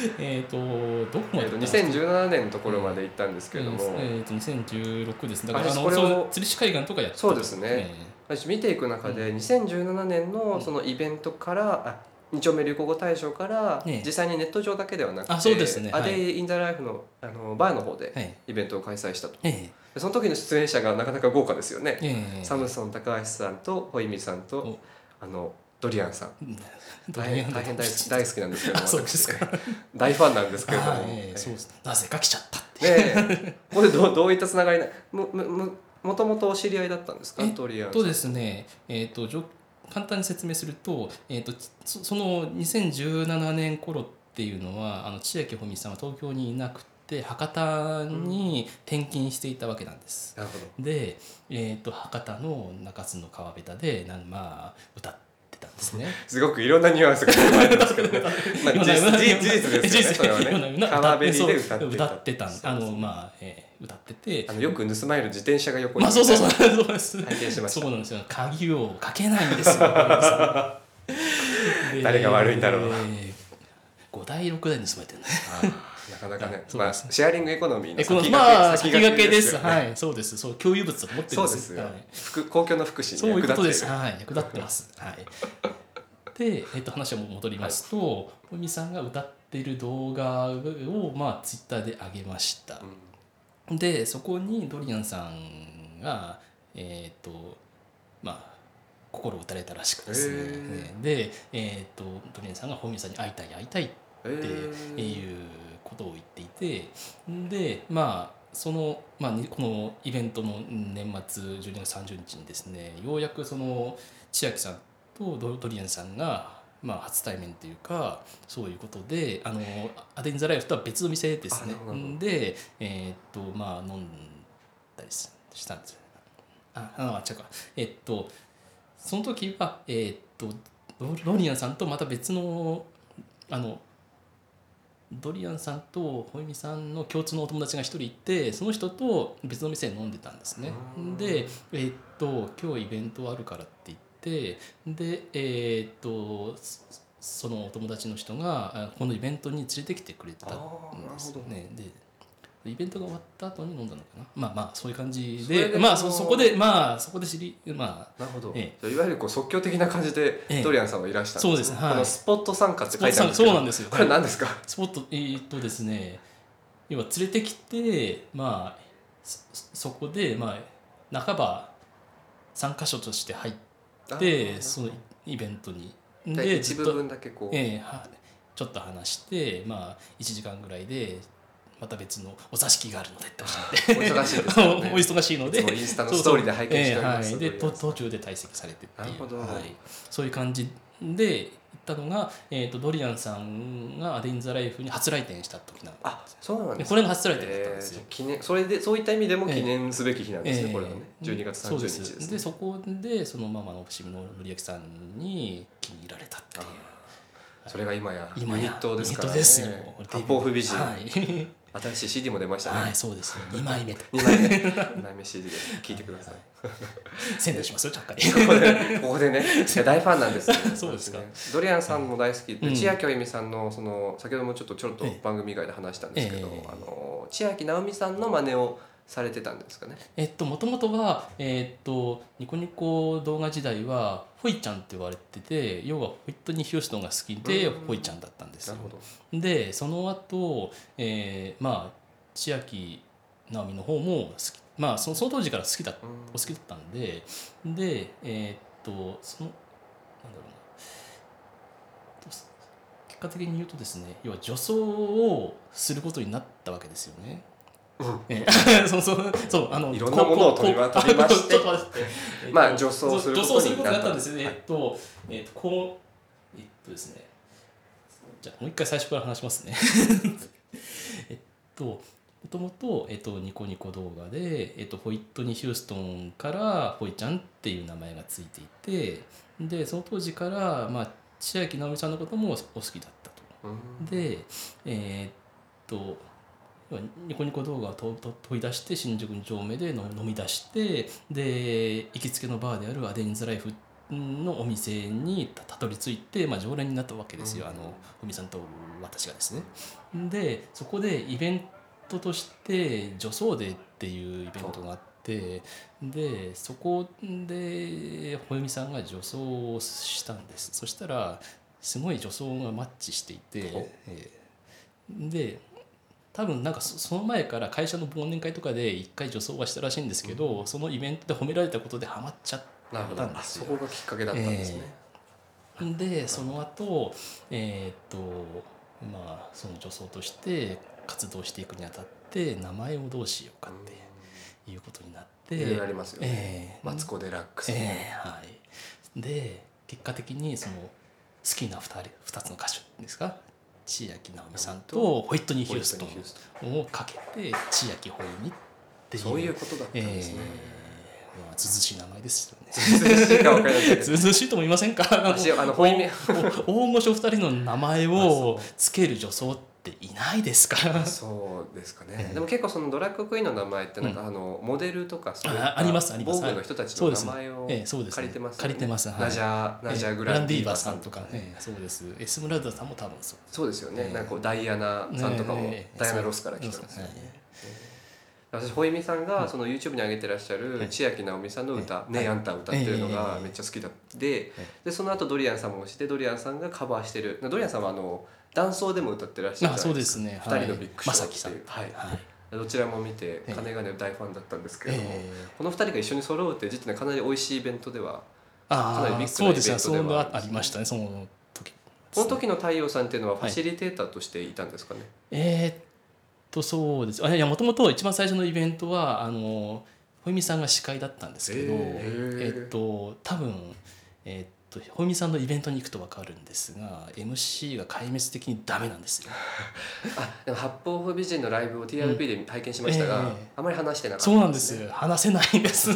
えっとどこまでえーと2017年のところまで行ったんですけれども、えっと2016です。だからああのこ釣り師海岸とかやってたそうですね。え私見ていく中で2017年のそのイベントから、あ二丁目流行語大賞からええ。実際にネット上だけではなくて、あそうですね。アはい。デイ・イン・ザ・ライフのあのバーの方でイベントを開催したと。えでその時の出演者がなかなか豪華ですよね、えええ。サムソン高橋さんとホイミさんとお。あのドリアンさん。うん大変大変大好き大好きなんですけどもあ そうですか。大ファンなんですけれども、あええそうです。なぜか来ちゃったって。これどうどういったつながりなもともとお知り合いだったんですか？ドリアンさん。とですね、えっと簡単に説明すると,、えっとそその2017年頃っていうのはあの千秋穂美さんは東京にいなくて博多に転勤していたわけなんです。なるほど。で、えっと博多の中洲の川べたでなんまあ歌ってですね。すごくいろんなニュアンスが含まれてますけどね。まあ、事実ですよね。それはね。川べりで歌ってた。歌ってたあのまあ、えー歌っててあのよく盗まれる自転車が横に。まあそうそうそうそうです拝見しましたそうなんですよ鍵をかけないんですよで 誰が悪いんだろう5台6台盗まれてるかなかねまあシェアリングエコノミーのえこの先まあ駆先駆けです。はい。そうです。そう共有物だと思ってるんでそうですすよ公共の福祉そういうことです。に役立っている。はい、役立ってます。はい。で、えっと話を戻りますと、小海さんが歌っている動画をまあツイッターで上げました。で、そこにドリアンさんがえっ、とまあ心打たれたらしくですね。へで、えっ、とドリアンさんが小海さんに会いたい会いたいえってーいうことを言っていてでまあその、まあ、にこのイベントの年末12月30日にですねようやくその千秋さんとドドリアンさんが、まあ、初対面というかそういうことであのアデン・ザ・ライフとは別の店ですね。でえーっとまあ飲んだりししたんですよ。ああ違うか。えっとその時はえーっとドドリアンさんとまた別のあのドリアンさんとホイミさんの共通のお友達が一人いてその人と別の店で飲んでたんですね。うん。でえーっと今日イベントあるからって言ってでえーっとそそのお友達の人があこのイベントに連れてきてくれたんですよね。でイベントが終わった後に飲んだのかな。まあまあそういう感じででまあそそこでまあそこで知りまあなるほど。えじゃあいわゆるこう即興的な感じでええ。ドリアンさんはいらしたんそうです。はい。このスポット参加って書いてあるんですけど。そうなんですよ。これ何ですか？スポットえーっとですね要は連れてきてまあそそこでまあ半ば参加者として入ってそのイベントに。で一部分だけこう。ええはちょっと話してまあ1時間ぐらいでまた別のお座敷があるのでっておっしゃって。お忙しいですね。お忙しいのでインスタのストーリーで拝見しておりますええはい、で途中で退席されてっていう。なるほど。はい、そういう感じで行ったのが、えー、とドリアンさんが「アデイン・ザ・ライフ」に初来店した時なんあ、そうなんですでこれが初来店だったんですよ。えー記念それでそういった意味でも記念すべき日なんですね、ええ。これはね。12月30日ですね。でそこでそのママの伏見の森脇さんに気に入られたっていう。それが今や今やユニットですからね。ですよ。八方不美人、はい、新しい CD も出ましたね、はい、そうです2枚目と。2枚目。2枚目 CD で聴いてください。宣伝しますよちゃっかり。ここでここでね いや大ファンなんですよ。そうですか。私ね。ドリアンさんも大好き。で、うん。千秋あゆみさんのその先ほどもちょっとちょろっとええ。番組以外で話したんですけど、ええ。あの千秋直美さんの真似をされてたんですかね。えっともともとはえっとニコニコ動画時代はホイちゃんって言われてて要はホイットニー・ヒューストンが好きでうん。ホイちゃんだったんですよ。でその後、えーまあ千秋直美の方も好きまあその当時から好きだうん。お好きだったんででえーっとそのなんだろうな。と結果的に言うとですね要は女装をすることになったわけですよね。うん。えー そうそうそうあのいろんなものをこ取り取りまして。まあ女装することになった。んですよね。なったえっとえっとこうえっとですね。じゃあもう一回最初から話しますね。えっともともと、えっと、ニコニコ動画で、えっと、ホイットニー・ヒューストンからホイちゃんっていう名前がついていてでその当時から、まあ、千秋直美さんのこともお好きだったと。うん。でえーっとニコニコ動画をとと取り出して新宿2丁目で飲飲み出してで行きつけのバーであるアデンズライフのお店にたどり着いて、まあ、常連になったわけですよ、うん。あのふみさんと私がですね。でそこでイベントとして女装デーっていうイベントがあってでそこでほゆみさんが女装をしたんです。そしたらすごい女装がマッチしていてえーで多分なんかそその前から会社の忘年会とかで一回女装はしたらしいんですけど、そのイベントで褒められたことでハマっちゃったんですよ。そこがきっかけだったんですね、でその後えーっとまあその女装として活動していくにあたって名前をどうしようかっていうことになって、いろいろありますよね、えー。マツコ・デラックス、えーはい、で結果的にその好きな 2, 人2つの歌手ですか？千秋直美さんとホイットニー・ヒューストンをかけて千秋ほゆみっていうそういうことだったんえですね、ーまあ、ずずしい名前ですよね。全然か分かりませんけどずずしいとも言いませんか？あの私あのほいみ大御所2人の名前 あをつける女装っていないですか？ら。そうですかね、ええ。でも結構そのドラッグクイーンの名前ってなんかあの、モデルとかそういあありますあります。防具の人たちの名前をええそうですね。借りてますよね。借りてます。はい。ナジャーナジャーグランディーバさんとか。ねええそうです。エスムラルダさんも多分そう。そうですよね、ええ。なんかこうダイアナさんとかも、ええダイアナ・ロスから来てますよね、私ほいみさんがその YouTube に上げてらっしゃるはい。千秋直美さんの歌「ええねえあんた」歌ってるのがええめっちゃ好きだ。ででその後ドリアンさんもしてドリアンさんがカバーしてる。ドリアンさんはあの男装でも歌ってらっしゃるあそうですね。二人のビッグショーっていう。はい。はい。どちらも見てええ金がね大ファンだったんですけれども、えこの二人が一緒に揃うって実はかなり美味しいイベントではかなりビッグなイベントではありましたね。その時。この時の太陽さんっていうのはファシリテーターとしていたんですかね、えーっとそうです。あいやもともと一番最初のイベントはあのほいみさんが司会だったんですけど、へー。えーっと多分えーっとほいみさんのイベントに行くと分かるんですが MC が壊滅的にダメなんですよ。あでも八方風美人のライブを TRP で拝見しましたが、ええあまり話してなかったそうなんですよ。話せないんです。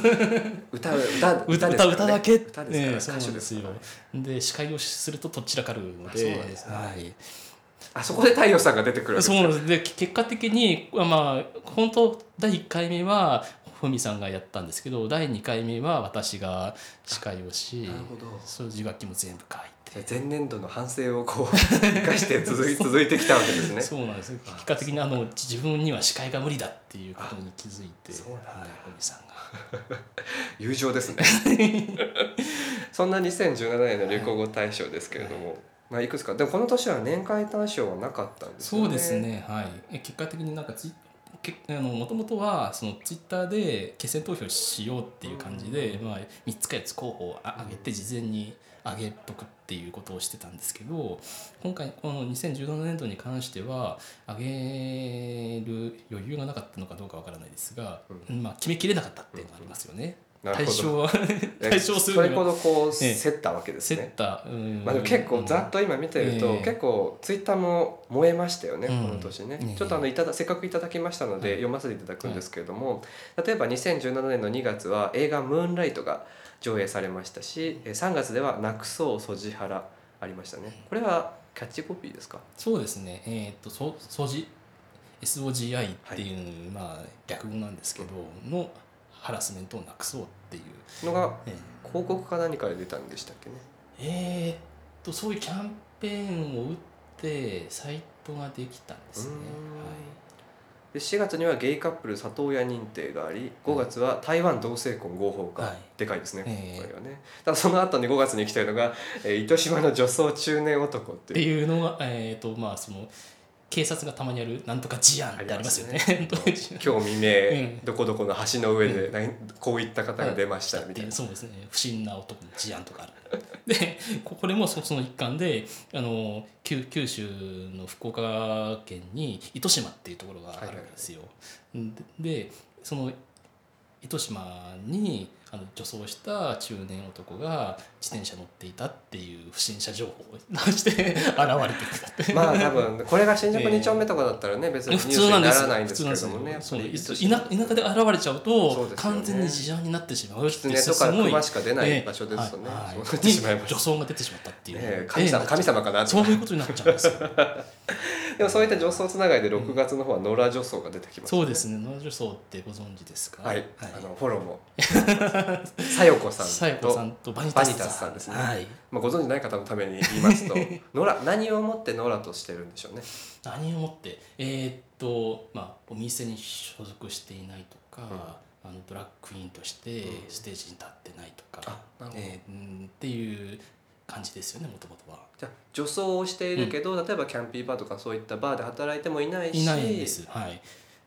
歌う歌歌 歌ですからね。歌だけ。歌ですから、ね歌手ですすよ。で司会をするととっちらかるのあそうでなんですね。はい、あそこで太陽さんが出てくるそうなんです。で結果的にまあ本当第1回目はふみさんがやったんですけど第2回目は私が司会をしなるほど。そういう受話器も全部書いて。前年度の反省をこう生かして続い 続いてきたわけですね。そうなんです。結果的にあの自分には司会が無理だっていうことに気づいてそうなんだ。はいふみさんが。友情ですね。そんな2017年の流行語大賞ですけれども、まあ、いくつか。でもこの年は年間大賞はなかったんですよね。そうですね。はい。え結果的になんかもともとはそのツイッターで決選投票しようっていう感じで、まあ、3つか4つ候補をあ挙げて事前に挙げとくっていうことをしてたんですけど今回この2017年度に関しては挙げる余裕がなかったのかどうかわからないですが、まあ、決めきれなかったっていうのがありますよね。対象はえ 対象すそれるのがほどこうええ競ったわけですね、まあ、でも結構ざっと今見てると、ええ。結構ツイッターも燃えましたよね、うん。この年ね、ええ。ちょっとあのいただせっかくいただきましたので、読ませていただくんですけれども、例えば2017年の2月は映画「ムーンライト」が上映されましたしえー3月では「なくそうソジハラ」ありましたね。これはキャッチコピーですか？そうですね。えーっとそそじ SOGI っていう、まあ略語なんですけどのハラスメントをなくそうっていう、のがえ広告か何かで出たんでしたっけね。えーっとそういうキャンペーンを打ってサイトができたんですね。うーん。で4月にはゲイカップル里親認定があり5月は台湾同性婚合法化、はい。でかいですね、ええこれはね。ただその後に5月に来たのが、えー糸島の女装中年男っていうのがえーっとまあその警察がたまにやるなんとか事案ってありますよね。あり今日未明、ええどこどこの橋の上で、何こういった方が出ましたみたいな、そうですね。不審な男の事案とかある。でこ これもそその一環であの九九州の福岡県に糸島っていうところがあるわけですよ。ででその糸島にあの女装した中年男が自転車乗っていたっていう不審者情報を出して 現れてきたって。まあ多分これが新宿2丁目とかだったらね、別に ニュ普ースにな通ならないんですけどもねそう田田舎で現れちゃうと完全に事案になってしまうって狐とか熊しか出ない場所ですよね、はいそうなってしまい女装が出てしまったっていう、ねえ神様神様かなそういうことになっちゃうんですよ。でもそういった女装つながりで6月の方は野良女装が出てきます、そうですね。野良女装ってご存知ですか？はい、あのフォローも さよこさんとさやこさんとバニタスさん。ですね。はい、まあ、ご存じない方のために言いますと 野良何をもって野良としてるんでしょうね。何をもって？えーっとまあお店に所属していないとか、あのドラッグクイーンとしてうん。ステージに立ってないとか、あなるほど。えーうんっていう感じですよねもともとは。じゃあ女装をしているけど、例えばキャンピーバーとかそういったバーで働いてもいないしいないんです。はい、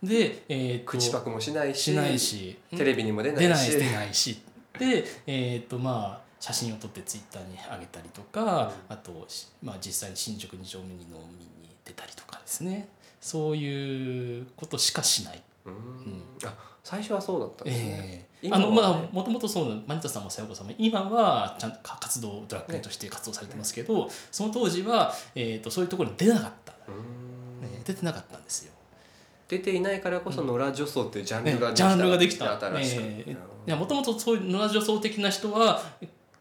で、えー口パクもしないししないしテレビにも出ないし。出ないしでえーっとまあ写真を撮ってツイッターに上げたりとか、あと、しまあ、実際に新宿二丁目に飲みに出たりとかですね。そういうことしかしない。うーん。あ最初はそうだったんですね、ええ。今はね。あのまあもともとそうなマニタさんもさよこさんも今はちゃんと活動ドラッグクイーンとして活動されてますけど、その当時は、えー、とそういうところに出なかった、うーん。ね出てなかったんですよ。出ていないからこそ野良女装っていうジャンルがねジャンルができた。新しく、ええいやもともとそういう野良女装的な人は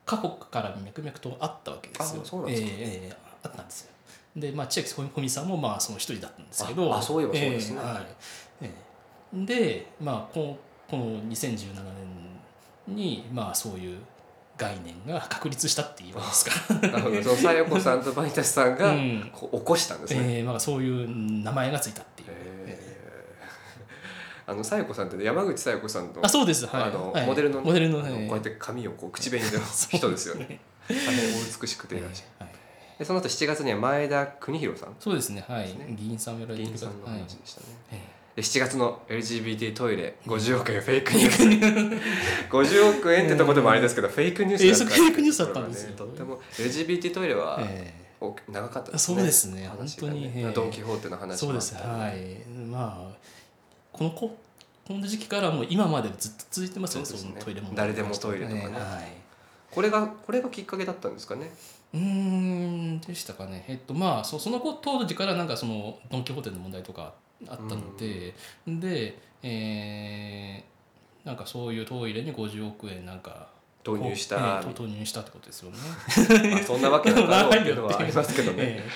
過去から脈々とあったわけですよ。あそうなんですか。ええええあったんですよ。で、まあ、千秋小美さんもまあその一人だったんですけど。ああそういえばそうですね。ええはい。ええ。で、まあ、このこの2017年に、まあ、そういう概念が確立したって言いますか、なるほど。さよこさんとバニタスさん。が起こしたんですね、ええまあ、そういう名前がついたっていう。あのさよこさんってね山口さよこさんのあそうです、はい、あのはい。モデルの,、モデルの、こうやって髪をこう口紅の人ですよね。大変お美しくて。い。らっしゃるでその後7月には前田邦弘さん。そうですね、はい。議員さんをやられて議員さんのはい話でしたね。えで7月の LGBT トイレ50億円フェイクニュース。50億円ってとこでもあれですけど、フェイクニュースだったえーフェイクニュースだったんですよ。とっても LGBT トイレはええ。お長かったですそうですね。話が本当にええ。ドン・キホーテの話そうです、もあったりはい。まあ、このここの時期からもう今までずっと続いてますよね、そすね。のトイレも。誰でもトイレとかね。ええはい。これがこれがきっかけだったんですかね？うーんでしたかね。えっとまあそその後当時からなんかそのドン・キホーテの問題とかあったので、で、えーなんかそういうトイレに50億円なんか導入した、ええ投入したってことですよね。まあ、そんなわけなかろうっていうのはありますけどね、え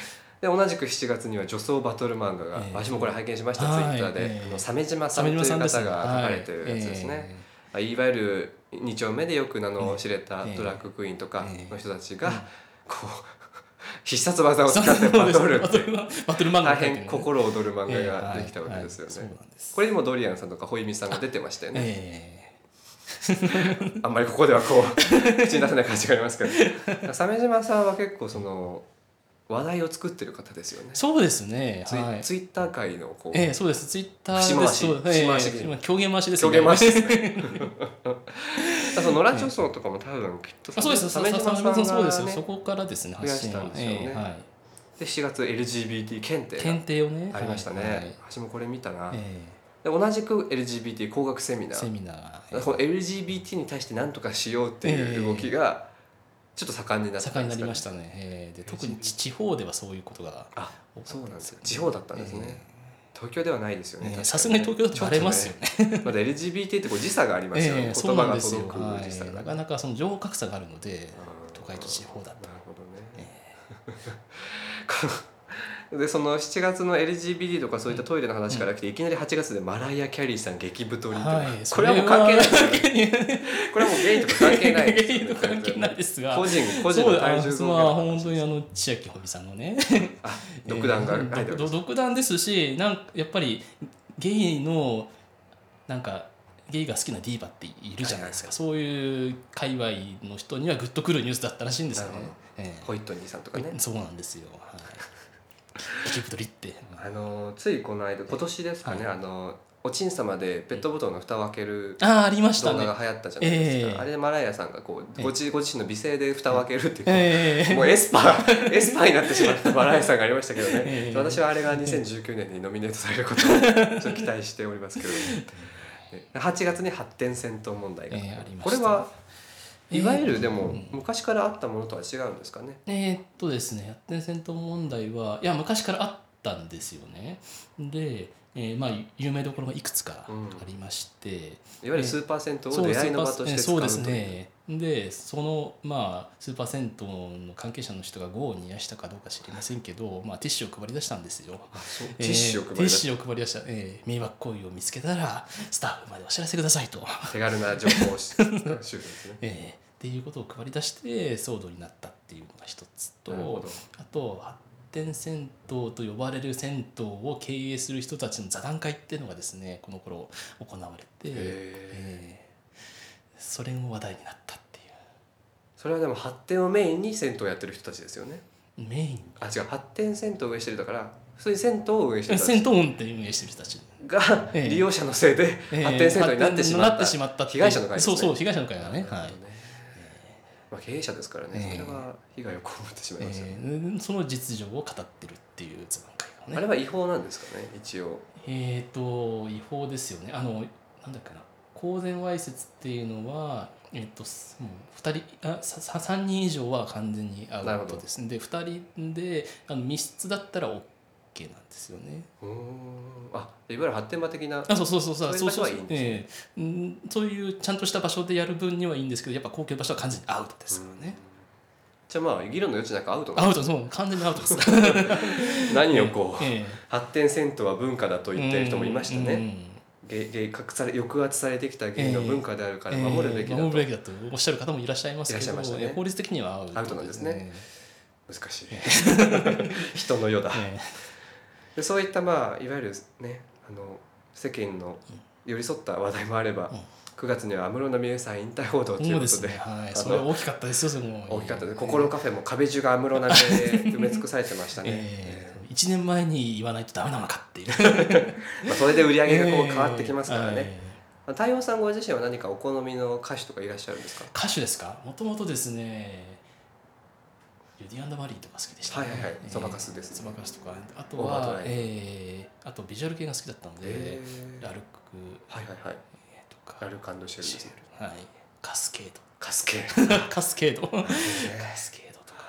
で同じく7月には女装バトル漫画が、ええ。私もこれ拝見しました、はい。ツイッターで、ええ。あの鮫島えさんという方が鮫書かれてるやつですね、はいまあいわゆる2丁目でよく名の知れたええ。ドラッグクイーンとかええ。の人たちが、うん。こう 必殺技を使ってバトルって大変心躍る漫画ええ。ができたわけですよね、これにもドリアンさんとかホイミさんが出てましたよね、え。あんまりここではこう口に出せない感じがありますけど。鮫島さんは結構その話題を作ってる方ですよねえ、そうですね。ツイはい。ツイッター界のこう、ええそうです。ツイッター節回しそう節回しええ狂言回しです狂言回しですね その野良女装とかも多分きっとあそうです。鮫島さん鮫島さんそうですよ。がねそこからですね。増やしたんですよねええはい。で7月 LGBT 検定検定をね。がありましたね、はい私もこれ見たな、えで同じく LGBT 工学セミナーえセミナー。この LGBT に対して何とかしようっていう動きがちょっと盛んになってた盛んにんですかねなりましたね。ええで特に地地方ではそういうことがあそうなんですよ地方だったんですね、東京ではないですよねさすがに東京だとバレますよね。ねまだ LGBT ってこう時差がありますよね、ええそう言葉がなんですよ。届くは時差が、い。なかなかその情報格差があるので、うん都会と地方だと。なるほどね。でその7月の LGBT とかそういったトイレの話から来て、いきなり8月でマライア・キャリーさん激太りとか、はい。これはもう関係ないですよねね。これはもうゲイとか関係ないですゲイと関係ないですが。個人個人の体重増まあ本当にあ話の千秋ほみさんのねあ独断がえー書いてある独独断ですしなんやっぱりゲイのなんかゲイが好きなディーバっているじゃないですか、はいそういう界隈の人にはグッとくるニュースだったらしいんですよね。えホイットニーさんとかねえそうなんですよ。はい。激太りって。あのついこの間今年ですかね、はい。あのおちん様でペットボトルの蓋を開けるああありましたね。動画。が流行ったじゃないですか、ええ。あれでマライアさんがこうええ。ご自ご自身の美声で蓋を開けるっていう、ええ。もうエスパー エスパーになってしまったマライアさんがありましたけどね、ええ。私はあれが2019年にノミネートされることをちょっと期待しておりますけど、ね、8月に発展戦闘問題が、これはいわゆるでもうん昔からあったものとは違うんですかね、えーっとですね発展戦闘問題はいや昔からあったんですよね。で、えーまあ有名どころがいくつかありまして、いわゆるスーパー銭湯をそう出会いの場として使そう。ですうというねでそのまあスーパー銭湯の関係者の人が業を煮やしたかどうか知りませんけど、まあ、ティッシュを配り出したんですよ。ティッシュを配り出しシュを配り出した、えー迷惑行為を見つけたらスタッフまでお知らせくださいと、手軽な情報収集ですね。えーっていうことを配り出して騒動になったっていうのが一つとあと発展銭湯と呼ばれる銭湯を経営する人たちの座談会っていうのがですねこの頃行われて、えーそれも話題になったっていそれはでも発展をメインに銭湯をやってる人たちですよね。うメイン？あ違う。発展銭湯を運営してるだから普通に銭湯を運営してる人た銭ち。湯運って運営してる人たち。がええ。利用者のせいでえー発展銭湯になってしまった,、なってしまった被害者の会ねそうそう被害者の会だね。はい、まあ、経営者ですからね、ええ。それは被害を被ってしまいますよね、えーその実情を語ってるっていう。座談会がねあれは違法なんですかね一応。えー、と違法ですよね。あのなんだっけな公然わいせつっていうのは、えー、とすもう2人あささ3人以上は完全にアウトですで2人であの密室だったら OK なんですよね。あいわゆる発展場的なあそうそうそうそう。そういうそうそういうちゃんとした場所でやる分にはいいんですけどやっぱ公共場所は完全にアウトですからね。じゃあまあ議論の余地なくアウトなアウトそう完全にアウトです。何をこう、ええ。発展銭湯は文化だと言ってる人もいましたね、ね芸芸隠され抑圧されてきた芸の文化であるから守るべきだと、守るべきだとおっしゃる方もいらっしゃいますけどねえ法律的にはアウトなんですね。難しい。え人の世だ、えでそういったまあいわゆるねあの世間の寄り添った話題もあれば、うん。9月には安室奈美恵さん引退報道ということで。ね。はい。のそれは大きかったですよ。それも大きかったです。心カフェも壁中が安室奈美恵で埋め尽くされてましたね、ええ一年前に言わないとダメなのかっていう。まあ、それで売り上げがこう変わってきますからね、ええ。太陽さんご自身は何かお好みの歌手とかいらっしゃるんですか？歌手ですか？もともとですね。ユディマリーとか好きでした、はいはいはい。ええ。そばかすですね。そばかすとか、あとはええ。あとビジュアル系が好きだったので、へラルクはいはいはい。とか、ラルカンドシェルですねはい、カスケーカスケド、カスケード、カスケード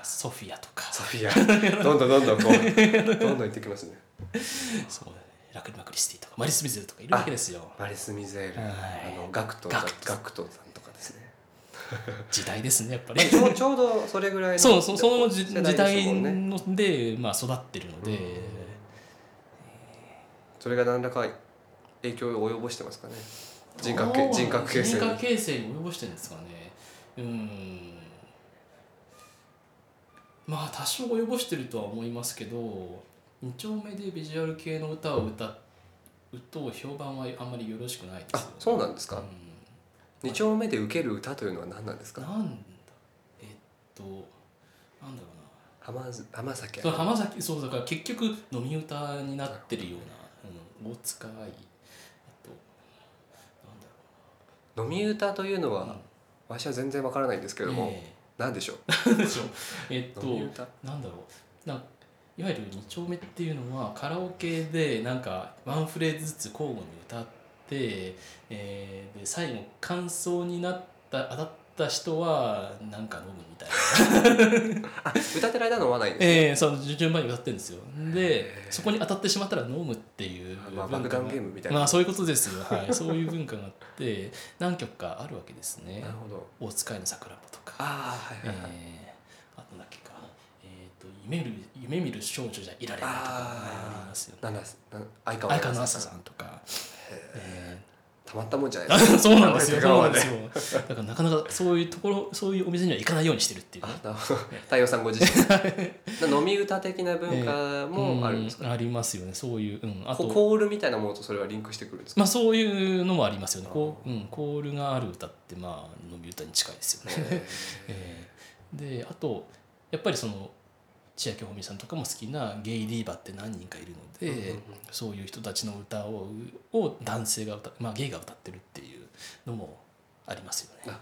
ソフィアとか、ソフィア。どんどんどんどんこうどんどん行ってきますね。そうラクリマクリスティとか、マリス・ミゼルとかいるわけですよ。マリス・ミゼール、はい。あのガクトガクトガクトさんとかですね。時代ですね、やっぱり。ちょうちょうどそれぐらいのそうそうその時世時代ので、まあ、育ってるので、それが何らか影響を及ぼしてますかね。人格形人格形成に。人格形成に及ぼしてるんですかね。うんまあ多少及ぼしてるとは思いますけど2丁目でビジュアル系の歌を歌うと評判はあんまりよろしくないですよ、あそうなんですか？う二丁目で受ける歌というのは何なんですか？んなんだ？えっとなんだろうな。浜ず浜崎そう浜崎そうだから結局飲み歌になってるような、うん、大塚愛あとなんだ飲み歌というのは、ろうな、私は全然わからないんですけれども、え何でしょう？えっとなんだろう。なんいわゆる2丁目っていうのはカラオケでなんかワンフレーズずつ交互に歌って、えーで最後感想になった当たった人はなんか飲むみたいな。あ歌ってる間飲まないんですね、ええそう順番に歌ってるんですよ。でそこに当たってしまったら飲むっていうまあ、文化が。爆弾ゲームみたいな、まあそういうことですよ、はい、そういう文化があって何曲かあるわけですね。なるほど。大塚愛の桜子とか。ああはいはいはい、えー、あとだっけか、えー、と夢見る夢見る少女じゃいられないとかありますよね。相川相川七瀬さんとか、えたまったもんじゃないー、です。か そうなんですよ。そうなんでですよ。だからなかなかそういうところそういうお店には行かないようにしてるっていう。ね太陽さんご自身。飲み歌的な文化もあるんですか、うんありますよね。そういう、うん、あことコールみたいなものとそれはリンクしてくるんですか、まあそういうのもありますよね。こう、うん、コールがある歌ってまあ飲み歌に近いですよね、えーであとやっぱりその千秋穂美さんとかも好きなゲイディーバって何人かいるので、うんうんうん。そういう人たちの歌をを男性が歌まあゲイが歌ってるっていうのもありますよね。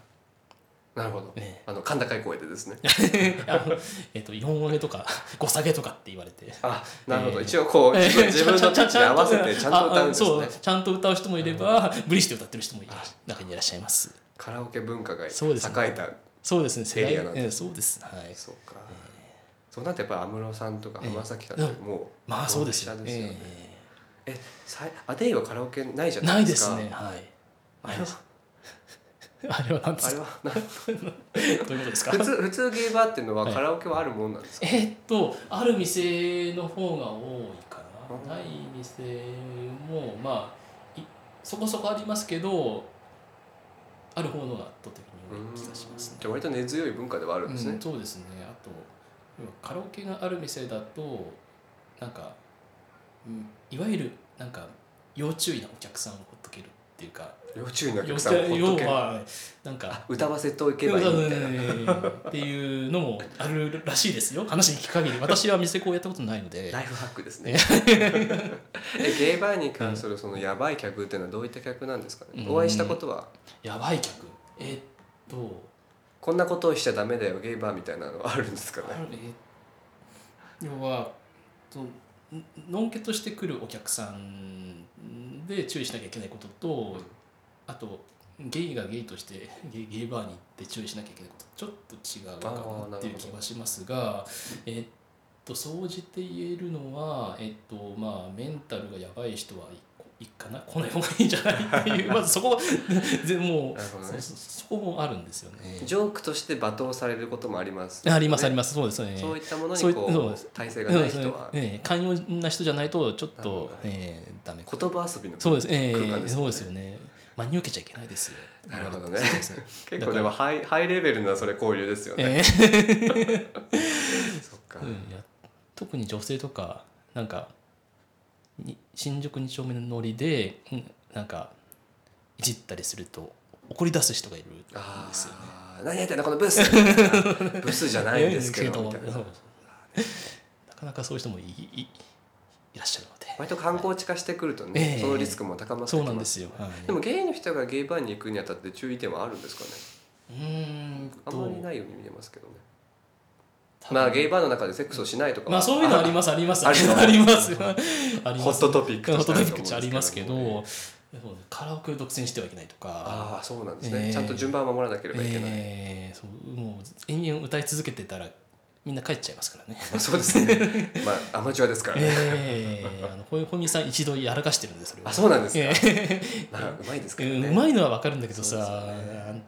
なるほど。ね。あの甲高い声でですね。あのえっと4音上とか 5下げとかって言われて。あなるほど、えー。一応こう自分自分のピッチに合わせてちゃんと歌うんですね。そう。ちゃんと歌う人もいれば無理して歌ってる人もいる。中にいらっしゃいます。カラオケ文化が栄そうですね。えたそうですね。世代エリアなんですね。ええそうです。はい。そう。か、そうなってやっぱ安室さんとかええ。浜崎さんってもうまあそうですよね。ええ。さいアデイはカラオケないじゃえないいなでかですすね。はい。あれは？あれは？何 であれすか？は？な どういうことですか？普通普通ゲーバーっていうのははい。カラオケはあるもんなんですか、えーっとある店の方が多いかうんなない店もまあいそこそこありますけどある方のが圧倒的に多い気がしますね。じゃあ割と根強い文化ではあるんですね。うん、、そうですねカラオケがある店だとなんか、うん、いわゆるなんか要注意なお客さんをほっとけるっていうか要注意なお要客さんをほっと要けはなんかあ歌わせておけばいいみたいな。っていうのもあるらしいですよ。話に聞く限り。私は店子をやったことないので。ライフハックですね。えゲーバーに関するそのやばい客っていうのはどういった客なんですかね、うん。お会いしたことは？やばい客。えーっとこんなことをしちゃダメだよゲーバーみたいなのはあるんですかね？要はとのんけとして来るお客さんで注意しなきゃいけないことと、あとゲイがゲイとしてゲイゲイバーに行って注意しなきゃいけないことちょっと違うかなっていう気がしますがえっと総じて言えるのはえっとまあメンタルがやばい人は一いいかな？来ない方がいいんじゃない？っていう まずそこでもうね。そこもあるんですよね。ジョークとして罵倒されることもあります、ありますありまますそうです。ね。そういったものにこそう体制がない人は。ええ寛容な人じゃないとちょっとええダメ。言葉遊びのそうです。ええ空間ですね。そうですよね。真に受けちゃいけないですよ。なるほどね。ね 結構でもハイハイレベルなそれ交流ですよね、ええ。そっか、うん特に女性とかなんかに新宿2丁目のノリで、うんなんかいじったりすると怒り出す人がいるんあですよね。あ何やってんだこのブスブスじゃないんですけどな。かなかそういう人もいいいいらっしゃるので。割と観光地化してくるとね、ええ。そのリスクも高まってきますそうなんですよ、はい、でもゲイの人がゲイバーに行くにあたって注意点はあるんですかね？うーんあとんまりないように見えますけどねまあゲイバーの中でセックスをしないとかはまあそういうのありますあります。あります。あります。ホットトピックホットトピックってありますけどカラオケを独占してはいけないとか。ああそうなんですね、ええちゃんと順番を守らなければいけない、えーそうもう延々歌い続けてたらみんな帰っちゃいますからね。まあ、そうですね。まあアマチュアですからね、ええあのほほみさん一度やらかしてるんですあそうなんですか、えまあうまいですえからね、うまいのは分かるんだけどさ、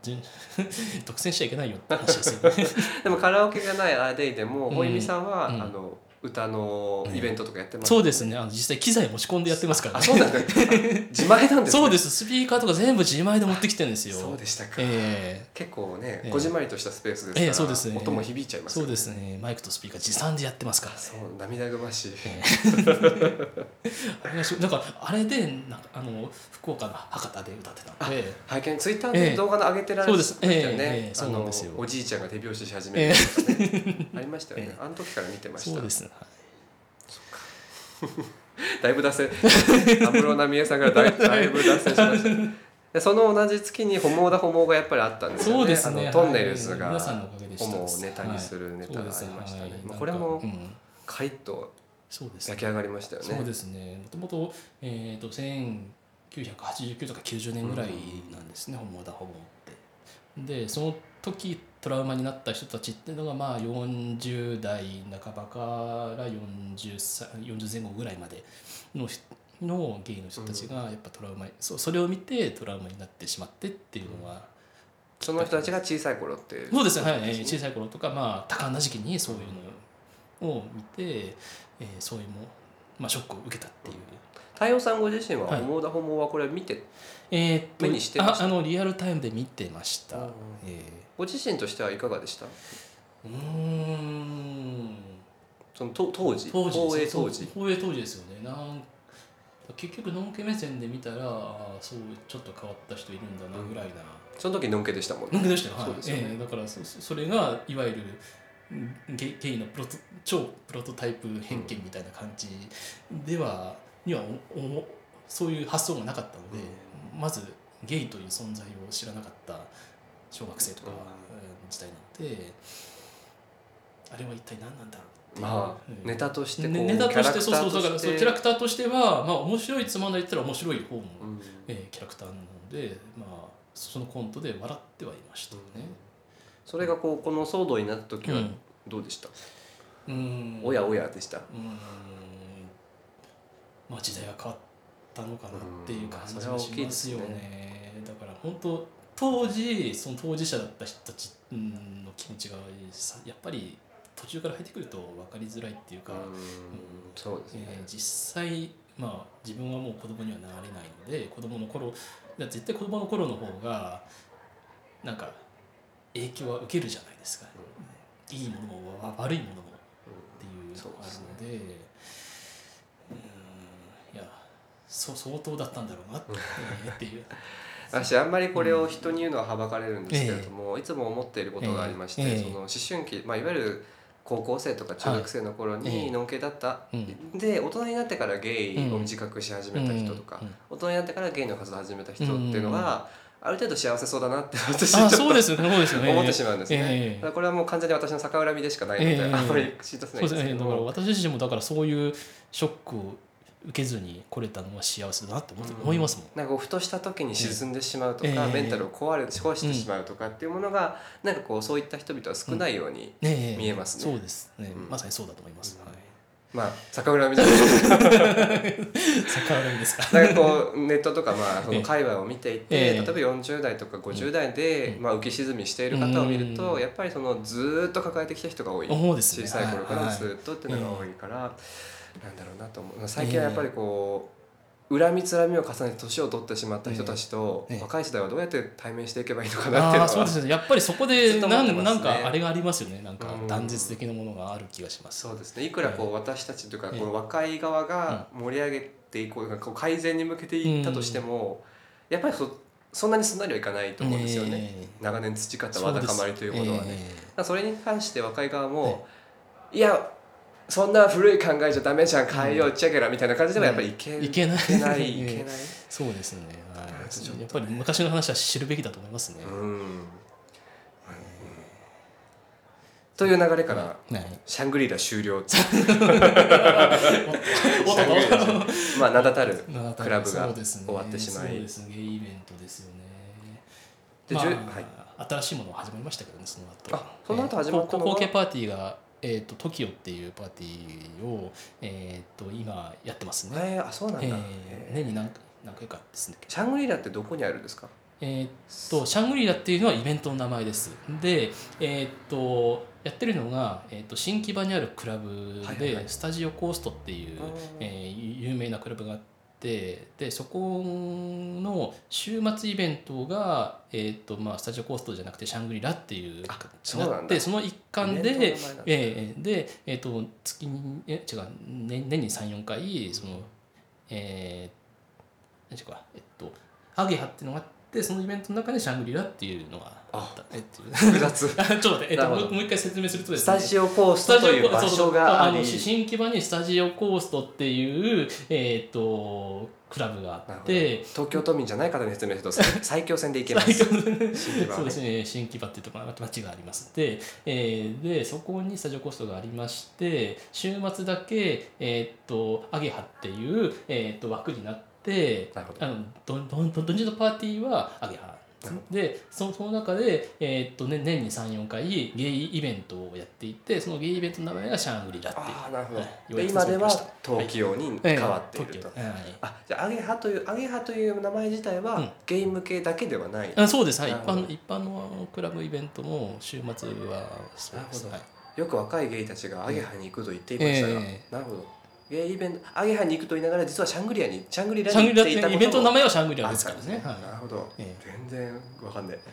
ですよ 独占しちゃいけないよって話ですよね。でもカラオケがないアーデイでも、うん。ほいみさんは、うん。あの歌のイベントとかやってます、そうですね。あの実際機材持ち込んでやってますからね。あそうなんだ。自前なんですね。そうです。スピーカーとか全部自前で持ってきてるんですよ。そうでしたか、え結構ね、ええ。こじんまりとしたスペースですから、ええそうですね。音も響いちゃいえますそうですね。マイクとスピーカー持参でやってますからね。そう涙ぐましい、え あれがしだからあれでなんかあの福岡の博多で歌ってたんで。拝見ツイッターええで動画の上げてられてたよね、そうです。えそうなんですよ。おじいちゃんが手拍子し始めるとかね、ありましたよね、ええ。あの時から見てました。そうですね だいぶ脱線。安室奈美恵さんからだい だいぶ脱線しました。でその同じ月に「ホモーダホモー」がやっぱりあったんですよね。そうですね。あのトンネルズがはい。皆さんのおかげでした。ホモをネタにするネタがありましたね、まあこれもうん。カリッとそうです焼き上がりましたよね。そうですね。もともと,、えー、と1989とか90年ぐらいなんですね、ホモだホモって。でその時トラウマになった人たちっていうのがまあ40代半ばから 40, さ40前後ぐらいまでの人のゲイの人たちがやっぱトラウマに、そうそれを見てトラウマになってしまってっていうのは、その人たちが小さい頃ってそうですね、はい、ことえー小さい頃とか、まあ、多感な時期にそういうのを見て、えーそういうも、まあ、ショックを受けたっていう。太陽さんご自身ははい。ホモーダホモーはこれ見てえーっと目にしてました？ああのリアルタイムで見てました。うんえご自身としてはいかがでした？ーうーん。そのと当時？当時放映当時？放映当時ですよね。なん結局のんけ目線で見たらあーそうちょっと変わった人いるんだなぐらいな、その時のんけでしたもんね。のんけでしたよ、はい。そうですよね。えーだからそそそれがいわゆるうんゲイゲイのプロト超プロトタイプ偏見みたいな感じではにはおおそういう発想がなかったので、まずゲイという存在を知らなかった小学生とかうん。うん時代なのであれは一体何なんだろうっていう。まあうん。ネタとしてねネタとしてそうそうだからそうキャラククターとしてはまあ面白いつまんないって言ったら面白い方の、うん。えーキャラクターなのでまあそのコントで笑ってはいましたよね。それがこうこの騒動になった時はうん。どうでした、うん。おやおやでした？うん。まあ時代が変わったのかなっていう感じがしきいですねますよね。だから本当当時その当事者だった人たちの気持ちがさやっぱり途中から入ってくると分かりづらいっていうか、うんそうですね。えー実際まあ自分はもう子供にはなれないので子供の頃だ絶対子供の頃の方がなんか影響は受けるじゃないですか、いいものもわ悪いものもっていうのがあるのでうん。いやそう相当だったんだろうなっていう 私あんまりこれを人に言うのははばかれるんですけれども、いつも思っていることがありまして、ええ。その思春期、まあ、いわゆる高校生とか中学生の頃にのんけだった、うんで大人になってからゲイを自覚し始めた人とか、大人になってからゲイの活動を始めた人っていうのは、ある程度幸せそうだなって私あちょっとそうですよね。そうですよね。思ってしまうんですね、これはもう完全に私の逆恨みでしかないので、ええ。あんまり口出せないんですけども、私自身もだからそういうショックを受けずに来れたのは幸せだなって思いますもん。なんかこうふとした時に沈んでしまうとか、ええメンタルを壊れ壊してしまうとかっていうものが、なんかこうそういった人々は少ないように、見えますね。そうですね、うん。まさにそうだと思います。はい、まあ逆恨みじゃないですか。逆らいですか。なんかこうネットとかまあその界隈を見ていて、ええ。例えば40代とか50代で、うんまあ、浮き沈みしている方を見ると、うん。やっぱりそのずーっと抱えてきた人が多い、小さい頃からはい。ずっとっていうのが多いから、なんだろうなと思う。最近はやっぱりこう恨みつらみを重ねて年を取ってしまった人たちと、ええ。若い世代はどうやって対面していけばいいのかなっていうのはああそうですね。やっぱりそこずでなんっと思ってますね。なんかあれがありますよね。なんかうん。断絶的なものがある気がします。そうですね。いくらこう私たちというかええ。この若い側が盛り上げていこうこう改善に向けていったとしても、やっぱりそそんなにすんなりはいかないと思うんですよね、え長年培ったえわだかまりというものはね。それに関して若い側も、いやそんな古い考えじゃダメじゃん変えようチェケラみたいな感じではやっぱりいけ,、えいけない。いけない。いええけない。そうですね、はい。やっぱり昔の話は知るべきだと思いますね。うん、という流れから、はい。シャングリラ終了。おっと。シャングリラ終了。まあ名だたるクラブが終わってしまい。そうですね。ゲイイベントですよね。でまじゅはい。あ、新しいものが始まりましたけどねその後。あその後始まったのは？パーティーがえー、と TOKIO っていうパーティーを、えー、と今やってますね、えー、あそうなんだ、えー年に何何回かですね。シャングリラってどこにあるんですか？えーっとシャングリラっていうのはイベントの名前です。でえーっとやってるのが、えーっと新木場にあるクラブはいはいで、はい。スタジオコーストっていう、えー有名なクラブがあってでそこの週末イベントが、えーっとまあ、スタジオコーストじゃなくてシャングリラっていうあ形そうなんだ。になってその一環でえーで、えーっと月にえ違う年年に34回そのえー、何でしょうかえっとアゲハっていうのがあってそのイベントの中でシャングリラっていうのがあったえっていう。複雑。あちょっと待って、えっと、もう一回説明するとですスねタジオコーストという場所があり。の新木場にスタジオコーストっていう、えー、とクラブがあって。東京都民じゃない方に説明すると最最強線で行けます。ね。そうですね。新木場っていうところ町がありますで,、えーでそこにスタジオコーストがありまして週末だけ、えー、とアゲハっていう、えー、と枠になってあのどどど土日のパーティーはアゲハでそその中で、えーっとね、年に34回ゲイイベントをやっていてそのゲイイベントの名前がシャングリラっていう。ああなるほど、はい。で今では東京に変わっていると、ええはい。あじゃあアゲハというアゲハという名前自体は、うん。ゲーム系だけではない。あそうです、はい、一般の一般のクラブイベントも週末はそうです。なるほど。はい。よく若いゲイたちがアゲハに行くと言っていましたが、え。なるほどゲイイベントアゲハに行くと言いながら実はシャングリアにシャングリラシャンに行っていたことベントの名前はシャングリあラですからね。なはるほど、え全然わかんない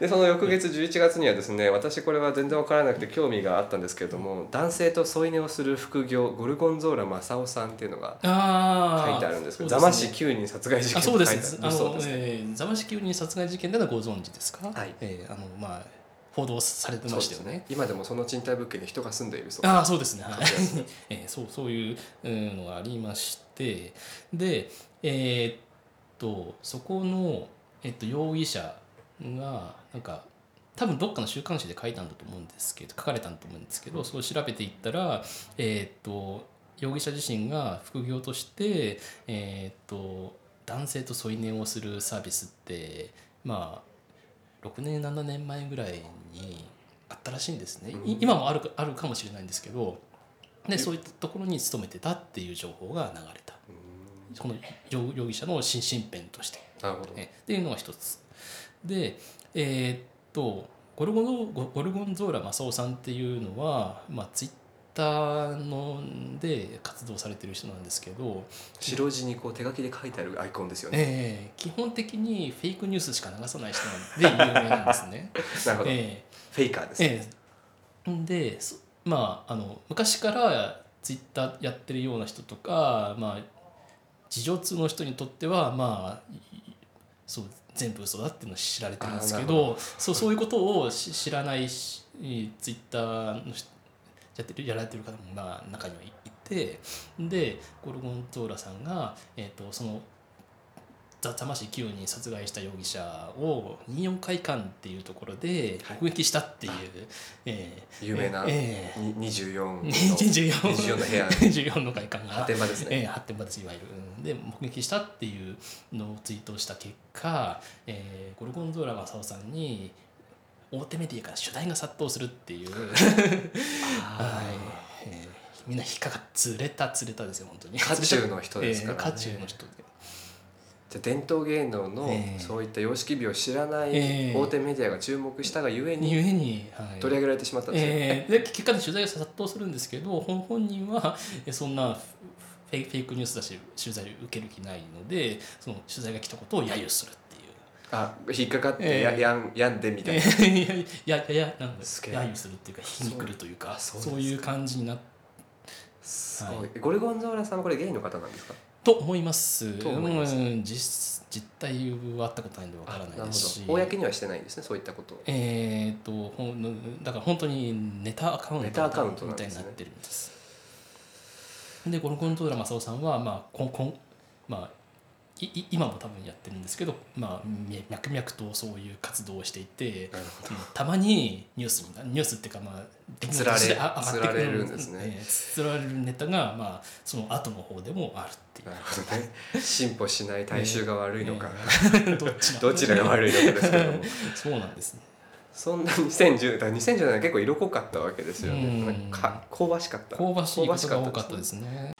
でその翌月11月にはですね私これは全然わからなくて興味があったんですけれども男性と添い寝をする副業ゴルゴンゾーラ正雄さんっていうのがい、あ書いてあるんですけど座間市9人殺害事件あそうです。ああのるそうですねえー座間市9人殺害事件でのはご存知ですか？はい。えーあのまあ報道されてましたよね。今でもその賃貸物件に人が住んでいるそうああそうですね。はい。えーそうそういううんのがありまして。でえーっとそこのえっと容疑者がなんか多分どっかの週刊誌で書いたんだと思うんですけど書かれたんだと思うんですけどそう調べていったらえーっと容疑者自身が副業としてえーっと男性と添い寝をするサービスってまあ6年7年前ぐらいにあったらしいんですね、いうん。今もあるかあるかもしれないんですけど。でそういったところに勤めてたっていう情報が流れた、うん。この容容疑者の新身辺として。なるほど。えっていうのが一つ。でえーっとゴルゴゴルゴンゾーラ正雄さんっていうのは、まあ、ツイッターので活動されてる人なんですけど、白地にこう手書きで書いてあるアイコンですよね、えー基本的にフェイクニュースしか流さない人なんで有名なんですね。なるほど、えフェイカーです。ね、ええ。んでそまああの昔からツイッターやってるような人とかまあ事情通の人にとってはまあいそう全部嘘だっていうのは知られてるんですけど。そうそういうことをし知らないしツイッターの人やってるやられてる方もまあ中にはいてでゴルゴンゾーラさんが、えー、とそのざざましい清に殺害した容疑者を24会館っていうところではい。目撃したっていう、えー有名なええに24の 24 24の部屋。24の会館が。発展場ですね、ええ発展場ですいわゆる。うん。で目撃したっていうのをツイートした結果、えーゴルゴンゾーラ正雄さんに大手メディアから取材が殺到するっていう。はい、えーみんな引っかかっ釣れた釣れたですよ本当に。渦中の人ですからね。えー渦中の人で。じゃあ伝統芸能のええ。そういった様式美を知らないええ。大手メディアが注目したがゆえにゆえに、はい、取り上げられてしまったんですね、えーで結果で取材が殺到するんですけど本本人はえそんなフフェイクニュースだし取材受ける気ないのでその取材が来たことを揶揄する。あ引っかかってええ。や,、やんやんでみたいな、いやいやいやなんだ揶揄するっていうか皮肉るというか。そういう感じになっすごい、ゴルゴンゾーラさんはこれゲイの方なんですか？と思います。と思います。うん実実態はあったことないんでわからないですし。公にはしてないんですねそういったこと。をえー、とほんだから本当にネタアカウントネタアカウントなみたいになってるんです。でゴルゴンゾーラ正雄さんは、まあこんこんまあ、いい今も多分やってるんですけど、まあ、み脈々とそういう活動をしていてたまにニュースになニュースっていうかまあつられであ上がってくつられるんですね。ええつられるネタが、まあ、その後の方でもあるっていう。なるほどね。進歩しない大衆が悪いのか、ええどっちらが悪いのかですけども。そうなんですね。そんな2010年だから2010年は結構色濃かったわけですよね。香ばしかった。香ばしいことが多かったですね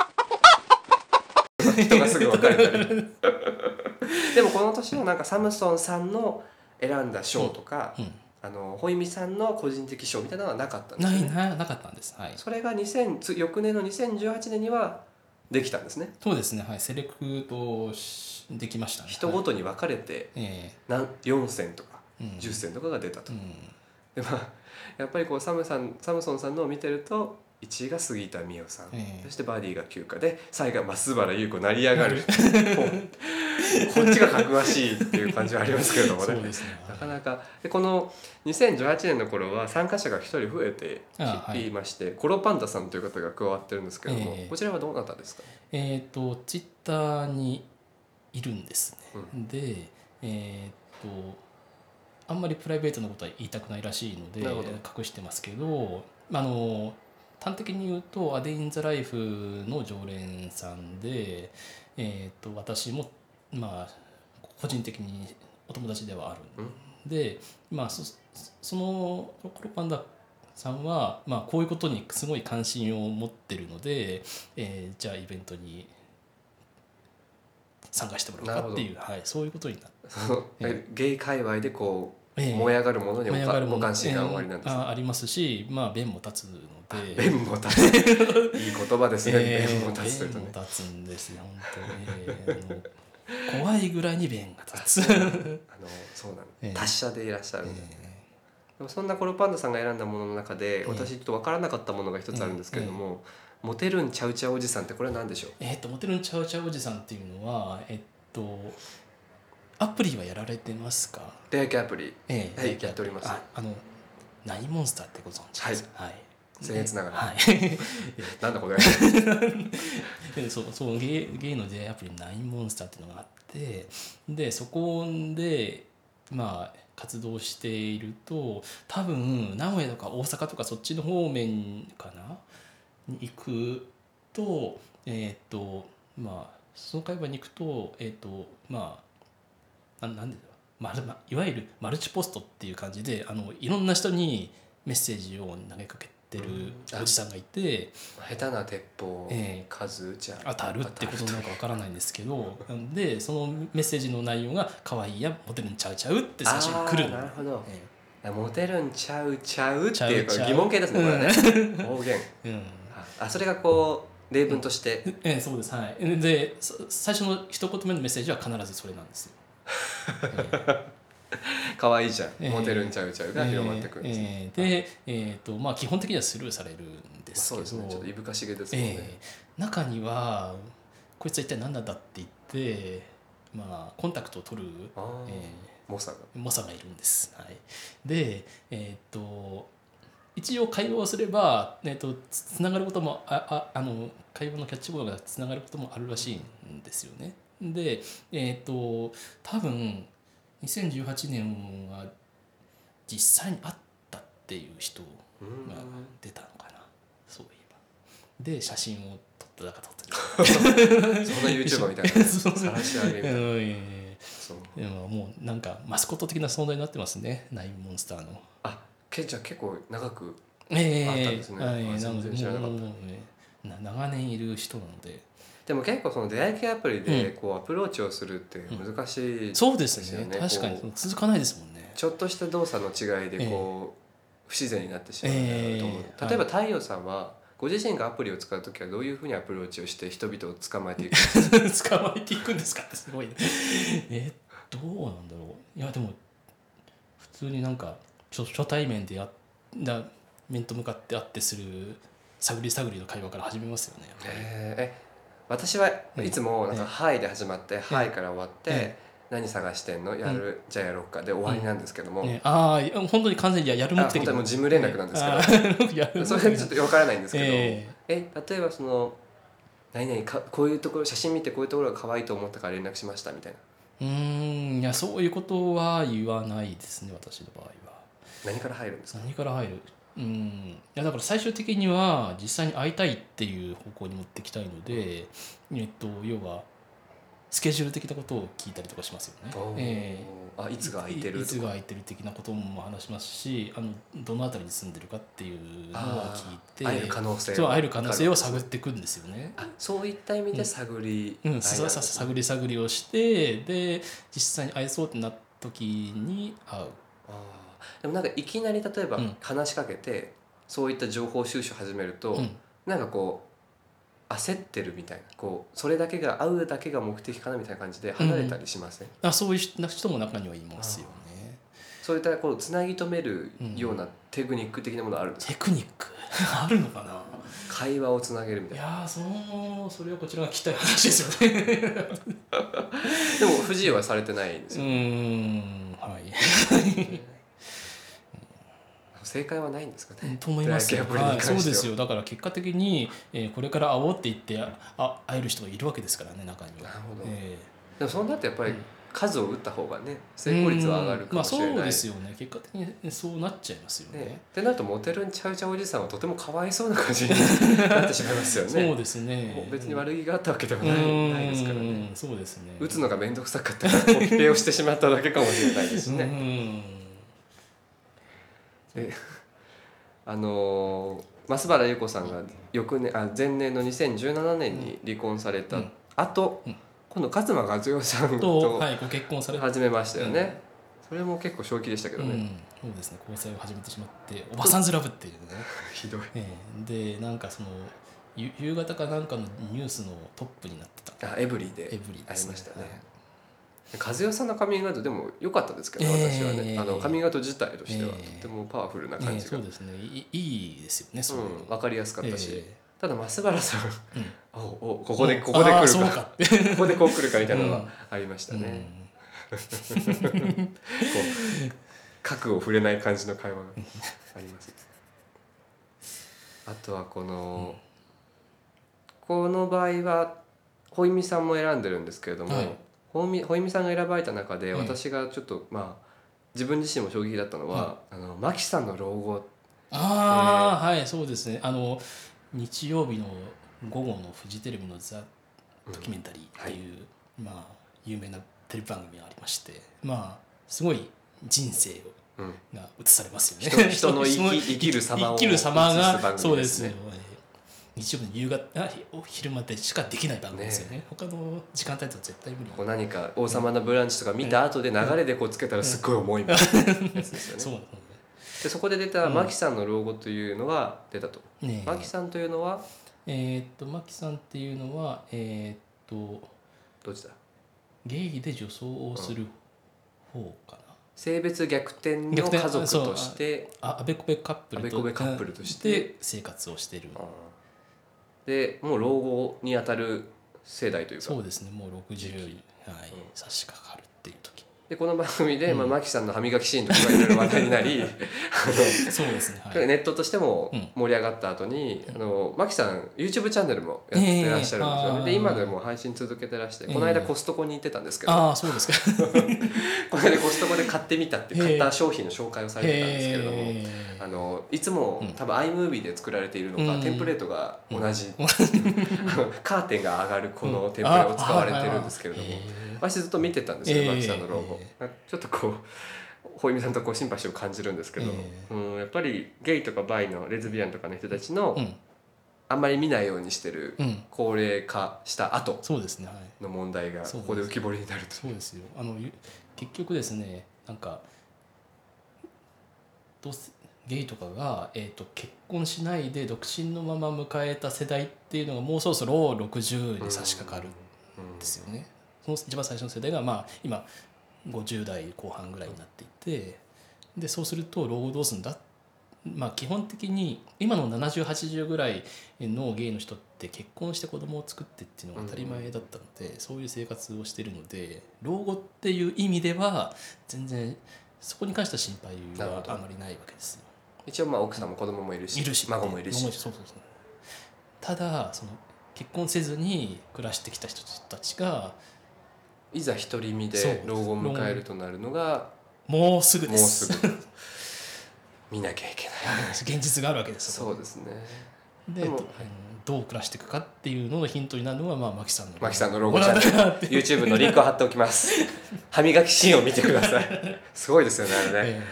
人がすぐ別れたり。でもこの年はなんかサムソンさんの選んだ賞とか、うん。あのホイミさんの個人的賞みたいなのはなかったんですね。いななかったんです。はい。それが2000つ翌年の2018年にはできたんですね。そうですね。はい。セレクトしできましたね。人ごはいとに分かれてえ何4選とかえうん。10選とかが出たと、うんでまあやっぱりこうサムさんサムソンさんのを見てると1位が杉田美桜さん、ええ。そしてバディが9課で最後は増原優子成り上がる。こっちが格しいっていう感じはありますけれどもね。ね。なかなか。でこの2018年の頃は参加者が1人増えてい。いまして、コロパンダさんという方が加わってるんですけども、ええ。こちらはどなたですか？えっ、とツイッターにいるんですね、うでえっ、とあんまりプライベートなことは言いたくないらしいので隠してますけどあの端的に言うと「アデイン・ザ・ライフ」の常連さんで、えー、と私もまあ個人的にお友達ではあるんで、まあそそのコロパンダさんは、まあ、こういうことにすごい関心を持ってるので、えーじゃあイベントに参加してもらおうかっていう、はい、そういうことになって。そのえゲイ界隈でこう、ええ。燃え上がるものにも関心がおありなんですね。えーあありますし、まあ、弁も立つので。弁も立つ。いい言葉ですね、えー弁も立つというとね。弁も立つんですよ、本当に。えー 怖いぐらいに弁が立つ。あのそうなの、ええ。達者でいらっしゃるんで、もそんなコロパンダさんが選んだものの中で、え私ちょっと分からなかったものが一つあるんですけれども、モテるんちゃうちゃうおじさんってこれは何でしょう？ーえーっと、モテるんちゃうちゃうおじさんっていうのは、えっと、アプリはやられてますか？出会い系アプリ。ええはいやっております。ああの、ナインモンスターってご存知ですか？はい。僭越ながら。はい。なんだこれ。で そうそうゲイゲイの出会いアプリナインモンスターっていうのがあってでそこでまあ活動していると多分名古屋とか大阪とかそっちの方面かな？に行くとえっ、とまあその会話に行くとえっ、とまあななんでだろう。まるまいわゆるマルチポストっていう感じであのいろんな人にメッセージを投げかけってるおじさんがいて、下手な鉄砲ええ数じゃ当たるってことなのかわからないんですけどでそのメッセージの内容が「可愛いやモテるんちゃうちゃう」って最初に来るなるほど。えモテるんちゃうちゃうっていうちゃうちゃう。疑問形ですねこれはね方言。えうん。あそれがこう例文として。ええそうです。はい。でそ最初の一言目のメッセージは必ずそれなんですよ 可愛いじゃん。ええモテるんちゃうちゃうが広まってくるんですね。ええで、えーとまあ、基本的にはスルーされるんですけど、ですね。ちょっといぶかしげですもんね。ええ中にはこいつは一体何なんだって言って、まあ、コンタクトを取る、あー。え猛者が。ー猛者がいるんです。はい、で、えー、と一応会話をすれば、えー、とつつながることもあああの会話のキャッチボールがつながることもあるらしいんですよね。で、えっ、と多分2018年は実際に会ったっていう人うんが出たのかな。そういえば。で写真を撮っただか撮っただかそんな YouTuber みたいな 晒し上げみたいな。うん。そうでももうなんかマスコット的な存在になってますね。ナインモンスターの。あけじゃあ結構長くええ。あったんですね。はい。あなのでもうねな長年いる人なのででも結構その出会い系アプリでこうアプローチをするって難しい、そうですねですよね。確かにこ続かないですもんね。ちょっとした動作の違いでこう、不自然になってしまうと思う、ええ。例えば太陽さんはご自身がアプリを使う時はどういうふうにアプローチをして人々を捕まえていく 捕まえていくんですかってすごいね。えどうなんだろう。いやでも普通になんか初初対面でやだ面と向かって会ってする探り探りの会話から始めますよねえー。え私はい。つもなんか「ええ。はい」で始まって「はい」から終わってえ「何探してんの？やる、じゃあやろうか」で終わりなんですけども、ね、ああ本当に完全にややる目あ的本当にもう事務連絡なんですけど。それちょっと分からないんですけど、ええ。例えばその「何々かこういうところ写真見てこういうところが可愛いと思ったから連絡しました」みたいな。えうーんいやそういうことは言わないですね私の場合は。何から入るんですか？何から入る？うん。いやだから最終的には実際に会いたいっていう方向に持ってきたいので、えっと、要はスケジュール的なことを聞いたりとかしますよね。おー。えあいつが空いてるいいつが空いてる的なことも話しますしあのどの辺りに住んでるかっていうのを聞いて会える可能性会える可能性を探るっていくんですよね。あそういった意味で探りうん、なん探り探りをしてで実際に会えそうってなった時に会う。あーでもなんかいきなり例えばうん。話しかけて、そういった情報収集始めると、うん。なんかこう焦ってるみたいな。こうそれだけが会うだけが目的かなみたいな感じで離れたりしません、あそういう人も中にはいますよね。そういったこうつなぎ止めるようなテクニック的なものあるんですか、テクニック？あるのかな？会話をつなげるみたいな。いやーそのそれはこちらが聞きたい話ですよね。でも不自由はされてないんですうよ、ーんはい。正解はないんですかね、と思いますよ。は。い、そうですよ。だから結果的に、えーこれから会おうって言ってあ会える人がいるわけですからね中には。なるほど。えでもそうなるとやっぱりうん。数を打った方がねー成功率は上がるかもしれない、うん。まあそうですよね。結果的にそうなっちゃいますよね。ね、ってなるとモテるんちゃうちゃうおじさんはとてもかわいそうな感じになってしまいますよね。そうですね。別に悪気があったわけではうないん。ないですからね。そうですね。打つのが面倒くさかったからコピペをしてしまっただけかもしれないですねんあのー増原優子さんが翌年あ前年の2017年に離婚されたうん。後、うん。今度勝間和代さんととはいご結婚されて。始めましたよね、それも結構正気でしたけどね、うん、そうですね交際を始めてしまっておばさんずラブっていうね、ひどい。ええ。でなんかそのゆ夕方かなんかのニュースのトップになってた。あエブリィでエブリィありましたね和代さんのカミングアウトでも良かったですけど、ええ。私はね。あのカミングアウト自体としては。ええ。とてもパワフルなえ感じが、えそうですね。いいいですよねそういうん、分かりやすかったし、えただ増原さんえうん。おおここでここで来るか。ここでこう来るかみたいなのはうん。ありましたうん。ね、こう核を触れない感じの会話があります。あとはこの、この場合はほいみさんも選んでるんですけれども、はいほいみほいみさんが選ばれた中でうん。私がちょっとまあ自分自身も衝撃だったのは、あのマキさんの老後。ああ、はいそうですね。あの日曜日の午後のフジテレビの「ザ・ドキュメンタリー」っていう、まあ有名なテレビ番組がありましてまあすごい人生うん。が映されますよね。人人の生き 生きる様を生きる様が組そうですね。日曜日の夕方あお昼までしかできない番組ですよね。他の時間帯と絶対無理。こう何か「王様のブランチ」とか見た後で流れでこうつけたらすっごい重いみたいなやつですよね。そうなのでそこで出たマキさんの老後というのが出たと。ね。マキさんというのは？えーっとマキさんっていうのはえーっとどっちだ？ゲイで女装をする方かな。性別逆転の家族としてああべこべカップルあべこべカップルとしてで生活をしてる。でもう老後にあたる世代というか。そうですね。もう60はい。差し掛かるっていう時。でこの番組で、まあ、マキさんの歯磨きシーンとかがいろいろ話題になり そうですね。あのはい。ネットとしてもうん。盛り上がった後に、あのマキさん YouTube チャンネルもやってらっしゃるんですよね、ええで今でも配信続けてらして、ええ。この間コストコに行ってたんですけど、ああそうですか。この間コストコで買ってみたって買った商品の紹介をされてたんですけれども、へあのいつもうん。多分 iMovie で作られているのか、うん。テンプレートが同じ、あのカーテンが上がるこのテンプレを使われてるんですけれども、私ずっと見てたんですよ、ええ。マキさんの老後、ちょっとこう ほいみさんとこうシンパシーを感じるんですけど、えうん、やっぱりゲイとかバイのレズビアンとかの人たちの、うん。あんまり見ないようにしてるうん。高齢化した後そうですねはい。の問題がここで浮き彫りになると。そうですよ。あのゆ結局ですねなんかどうせゲイとかが、えー、と結婚しないで独身のまま迎えた世代っていうのがもうそろそろ60に差し掛かるんうんですよね。その一番最初の世代が、まあ、今50代後半ぐらいになっていてでそうすると老後どうするんだまあ基本的に今の7080ぐらいのゲイの人って結婚して子供を作ってっていうのが当たり前だったので、そういう生活をしてるので老後っていう意味では全然そこに関しては心配はあまりないわけですよ。一応まあ奥さんも子供もいるしいるし。孫もいるし。そうそうそう。ただその結婚せずに暮らしてきた人たちがいざ独り身で老後を迎えるとなるのがもうすぐもうですすぐ。見なきゃいけない。現実があるわけですそうですね。ででもどどう暮らしていくかっていうののヒントになるのはまあマキさんのマキさんの老後チャンネル YouTube のリンクを貼っておきます。歯磨きシーンを見てください。すごいですよねあれね。え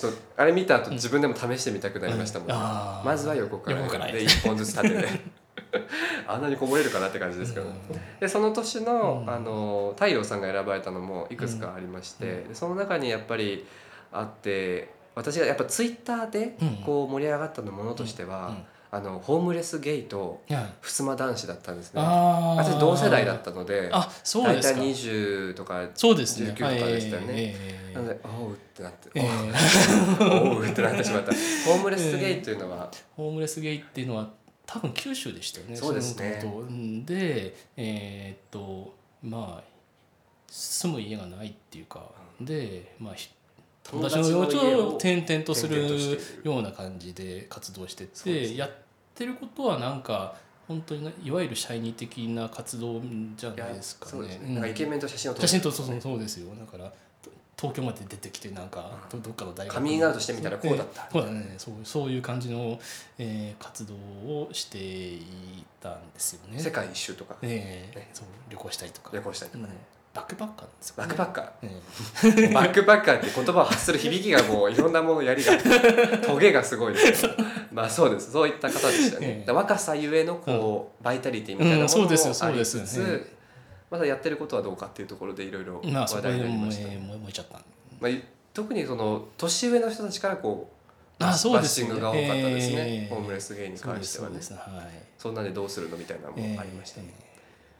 ちょっとあれ見た後自分でも試してみたくなりましたもん、うん。まずは横から。横からで1本ずつ縦で あんなにこぼれるかなって感じですけど、でその年の,、うん。あの太陽さんが選ばれたのもいくつかありまして、その中にやっぱりあって私がやっぱツイッターでうん。こう盛り上がったのものとしては、あのホームレスゲイと襖男子だったんですね。あー。私同世代だったのであそう大体ですか。20とかそうですね。19とかでしたよね。ええなのでおうってなって、ええ。おうってなってしまった。ホームレスゲイというのは、ホームレスゲイっていうのは多分九州でしたよね。そうですね。でえーっとまあ住む家がないっていうか。でまあひ友達の幼稚を転々とするような感じで活動してそうですね。てやってることはなんか本当にないわゆるシャイニー的な活動じゃないですかね、うん。なんかイケメンと写真を撮る。写真とそうそうですよ。だからと東京まで出てきてなんかどどっかの大学カミングアウトしてみたらこうだった。そうだね。そうそういう感じの、えー活動をしていたんですよね。世界一周とか。ええ。ね。そう旅行したりとか。旅行したりとかうんバックパッカーなんですよ、バックパッカー。ええ バックパッカーって言葉を発する響きがもういろんなものやりがトゲがすごいです まあそうです。そういった方でしたね、若さゆえのこう、バイタリティみたいなものうんそうですよもありつつ、まだやってることはどうかっていうところでいろいろ話題になりました、えー燃え燃えちゃったまあ、特にその年上の人たちからこうあそうバッシングが多かったですね、ええ。ホームレスゲイに関してはね。そんなんでどうするのみたいなのもええありましたね、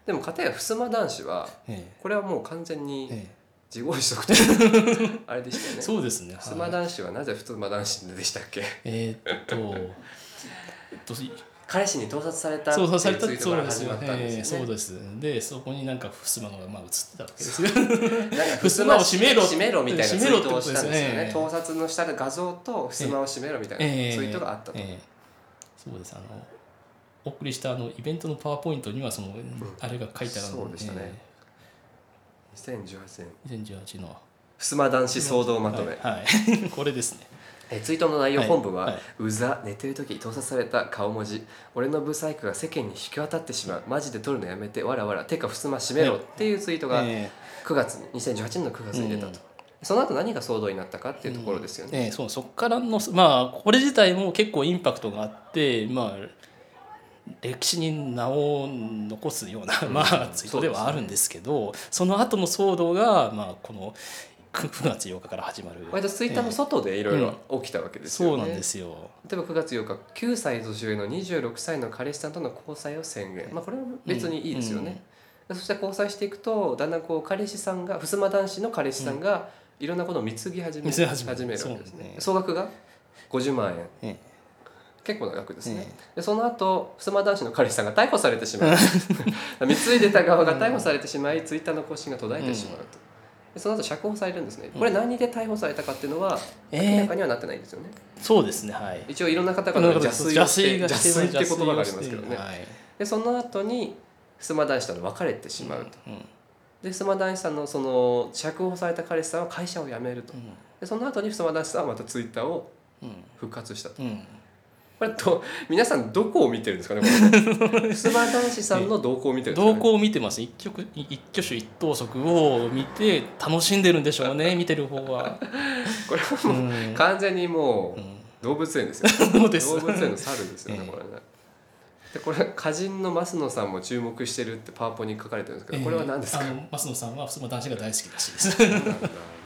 でも片や襖男子はえこれはもう完全にええ。自業自得という あれでしたよえね。そうですね。はい。襖男子はなぜ襖男子でしたっけ？えーっとえっ と彼氏に盗撮されたそうそうされたツイートから始そうです。よまっですよね。ええそうです。でそこになんか襖がまあ映ってたわけですよ。襖を閉めろ閉めろみたいなツイートをしたんですよね。盗撮のした画像と襖を閉めろみたいなツイええートがあったと、ええ。そうです。あのお送りしたあのイベントのパワーポイントにはその、あれが書いてあるのそうでしたね。2018年ええ2018の。襖男子騒動まとめ、はい、はい。これですね。えツイートの内容本文は、はい。はい。うざ寝てる時盗撮された顔文字。俺のブサイクが世間に引き渡ってしまう。マジで撮るのやめてわらわらてか襖閉めろっていうツイートがえ9月に2018年の9月に出たと、その後何が騒動になったかっていうところですよね。ええそうそこからのまあこれ自体も結構インパクトがあってまあ歴史に名を残すような、まあツイートではあるんですけどその後の騒動が、まあ、この9月8日から始まる。割とツイッターの外でいろいろ起きたわけですよね。そうなんですよ。例えば9月8日9歳年上の26歳の彼氏さんとの交際を宣言。まあこれは別にいいですよね、そして交際していくとだんだんこう彼氏さんが襖男子の彼氏さんがいろんなことを貢ぎ始め,、始める。始めるわけですね。総額が50万円。え結構な額ですね、えでその後襖男子の彼氏さんが逮捕されてしまう。貢いでた側が逮捕されてしまいツイッターの更新が途絶えてしまうと、でその後釈放されるんですね。これ何で逮捕されたかっていうのはええ。明らかにはなってないんですよね、そうですねはい。一応いろんな方々が邪推をして邪推って言葉がありますけどね、はい。でその後に襖男子との別れてしまうと、うんで襖男子さんのその釈放された彼氏さんは会社を辞めると。でその後に襖男子さんはまたツイッターをうん。復活したと。うんこれと皆さんどこを見てるんですかねこれ。襖男子さんの動向を見てるんですか、ね、動向を見てます。一挙一挙手一投足を見て楽しんでるんでしょうね 見てる方は。これはもううん。完全にもううん動物園ですよ。そうです。動物園の猿ですよねええ。これね。でこれ歌人の増野さんも注目してるってパワポに書かれてるんですけどこれは何ですか、えー増野さんは襖男子が大好きらしいです。なんだ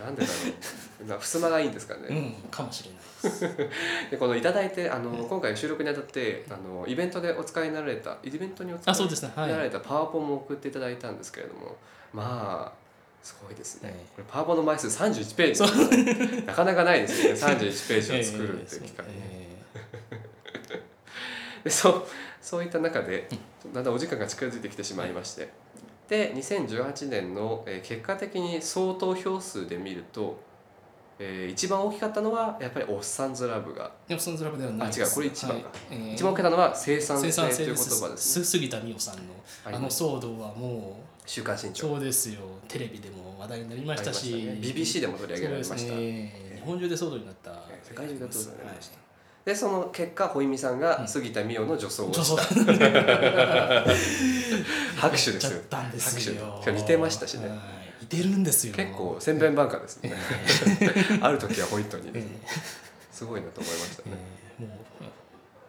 なんでだろうな襖がいいんですかね、うん、かもしれないです。でこのいただいてあの、今回収録にあたってあのイベントでお使いになられたイベントにお使い。になられたパワポも送っていただいたんですけれどもまあすごいですね、ええこれパワポの枚数31ページ。なかなかないですよね。31ページを作るっていう機会、え でそうそういった中でだんだんお時間が近づいてきてしまいまして。で2018年の、えー結果的に総投票数で見ると、えー一番大きかったのはやっぱり「おっさんずラブ」が。ー、でもそのズラブではないあ違うこれ一番か。はい。えー一番大きかったのは「生産性」生産という言葉です杉田美桜さんのあの騒動はも週刊新う潮。そうですよ。テレビでも話題になりましたし。ね。BBC でも取り上げられました。ね。日本中で騒動になった。世界中で取り上げられました。でその結果ホイミさんが杉田美桜の女装をした、拍手ですよ。拍手。似てましたしね。はい。似てるんですよ。結構千弁万化ですね。ある時はホイットにすごいなと思いましたーね。えーもう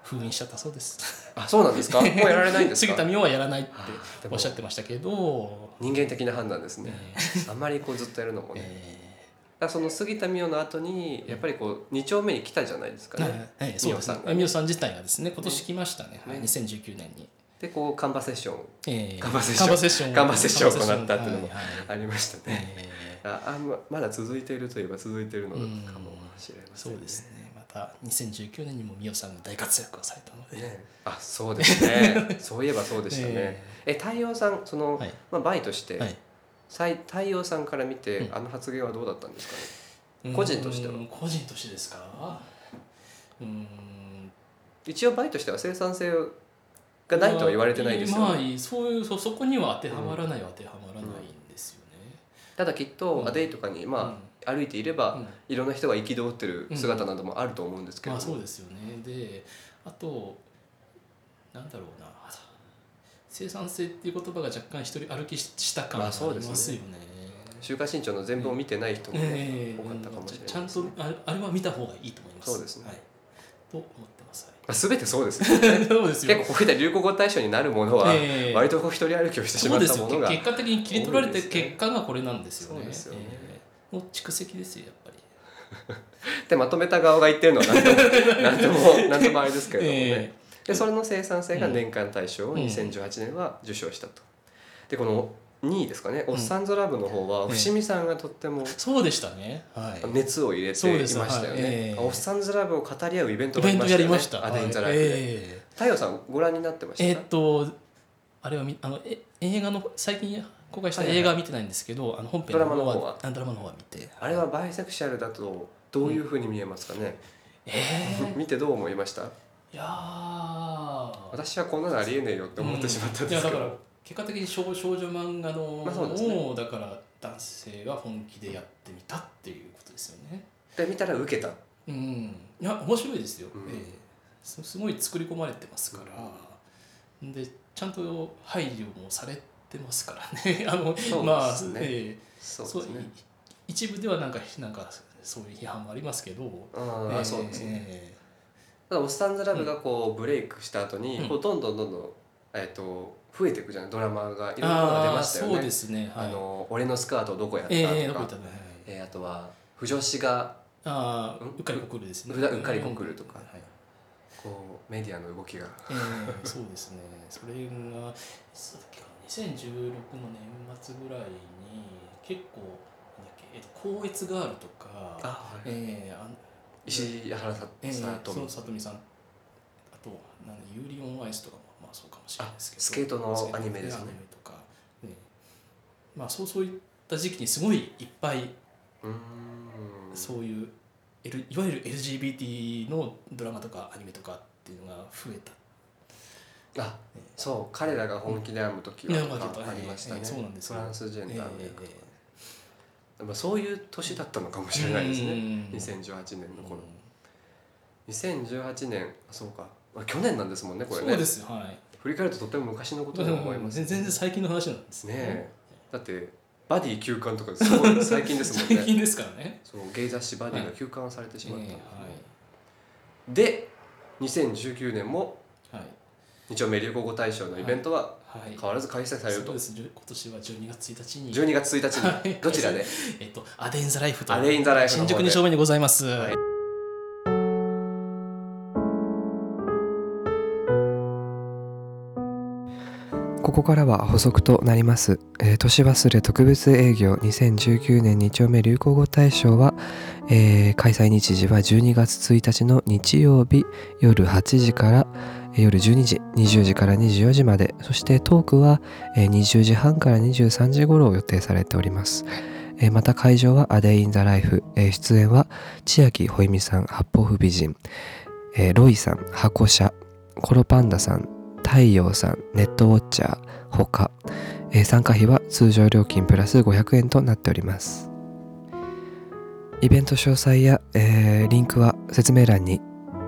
封印しちゃったそうです。あそうなんですか？もうやられないんですか？杉田美桜はやらないっておっしゃってましたけど、人間的な判断ですね。えあんまりこうずっとやるのもーね。えだその杉田美桜の後にやっぱりこう2丁目に来たじゃないですかーね。美桜さんが美桜さん自体がですね今年来ましたね。はい。ね。2019年に、でこうカンバセッション。えーカンバセッション。カンバセッション。カンバセッションを行ったっていうのもありましたね。えああままだ続いているといえば続いているのかもしれませーんそうですね。また2019年にも美桜さんが大活躍をされたので、ね、あそうですね。そういえばそうでしたね、ええ。太陽さんその、はい。まあ、バイとして、はい。太陽さんから見て、うん。あの発言はどうだったんですかね？個人としては。個人としてですか？うーん。一応バイとしては生産性がないとは言われてないですよ、まあね、そういうそそこには当てはまらないは当てはまらないんですよね、ただきっと、うん。アデイとかに、まあ歩いていれば、うん。いろんな人が憤ってる姿などもあると思うんですけど。も、まあそうですよね。であとなんだろうな。生産性っていう言葉が若干一人歩きした感がありまあそうですよね。週刊新潮の全文を見てない人も、ねええ多かったかもしれないちゃんとあれは見た方がいいと思います。そうですね。はい、と思って全てそうですね。そうですよ。結構こういった流行語大賞になるものは、ええ。割とこう一人歩きをしてしまったものが結果的に切り取られて結果がこれなんですよね。ね。ええ。の蓄積ですよやっぱり。でまとめた側が言ってるのは何 とも何ともあれですけれどもね、えでそれの生産性が年間大賞をうん。2018年は受賞したと。でこの2位ですかね「おっさんずラブ」の方はうん伏見さんがとってもそうでしたね。はい。熱を入れていましたよね。はい。ええ。おっさんずラブを語り合うイベントがありました。アデインザラはい。イフで。え太陽さんご覧になってました？ええーっとあれはみあのえ映画の最近公開した映画は見てないんですけど、あの本編ドラマの方は？あドラマの方は見て。あれはバイセクシャルだとどういうふうに見えますかね、え 見てどう思いました？ー、いやー。私はこんなのありえねえよって思ってしまったんですけど、いやだから結果的に少少女漫画のまあね。をだから男性が本気でやってみたっていうことですよね。で見たら受けた。うん、いや面白いですよ、うん。ええ。すすごい作り込まれてますから、でちゃんと配慮もされてますからね。あのね。まあ、ええ。そうね。一部ではなんかなんかそういう批判もありますけど、ああ、えーそうですね。え。ただ「おっさんずラブ」がこうブレイクした後に、うん。こうどんどんどんどん、えっと増えていくじゃないドラマがいーろんなものが出ましたよね。そうですねはい。あの俺のスカートどこやったえとか、えどこ行ったの、はいえーあとは不女子がああうん？うっかりこくるですね。うっかりこくるとか。はいこうメディアの動きが。ええそうですね。それがいつだっけかな2016の年末ぐらいに結構なんだっけ、えっと、光悦ガールとかあ、はい、ええあん石原さとみ。そうさとみさん。あとなんだユーリオンアイスとかもまあそうかもしれないですけど。あスケートのアニメですね。とか、ね、まあそうそういった時期にすごいいっぱいそういう、L、いわゆる LGBT のドラマとかアニメとかっていうのが増えた。あそう彼らが本気で編む時はありましたね、ええそうなんですランスジェンダーのえ役えでもそういう年だったのかもしれないですね。うん。2018年の頃。2018年あそうかあ去年なんですもんねこれね。そうですはい。振り返るととても昔のことに思います全然最近の話なんですね。え。だってバディ休刊とかすごい最近ですもんね。最近ですからね。そうゲイ雑誌バディが休刊されてしまった。んですね、えで2019年も日曜メ流行語大賞のイベントははい。変わらず開催されると、そうです。じゅ今年は12月1日。に12月1日はい。にどちらで？えっとアデインザライフとアレイン・ザ・ライフの方で。新宿2丁目にございます、はいここからは補足となります。えー年忘れ特別営業。2019年2丁目流行語大賞は、えー開催日時は12月1日の日曜日夜8時から夜12時、20時から24時まで、そしてトークは、20時半から23時頃を予定されております。また会場はアデインザライフ、出演は千秋ほいみさん、八方不美人、ロイさん、箱車、コロパンダさん、太陽さん、ネットウォッチャー、他、えー参加費は通常料金プラス500円となっております。イベント詳細や、えーリンクは説明欄に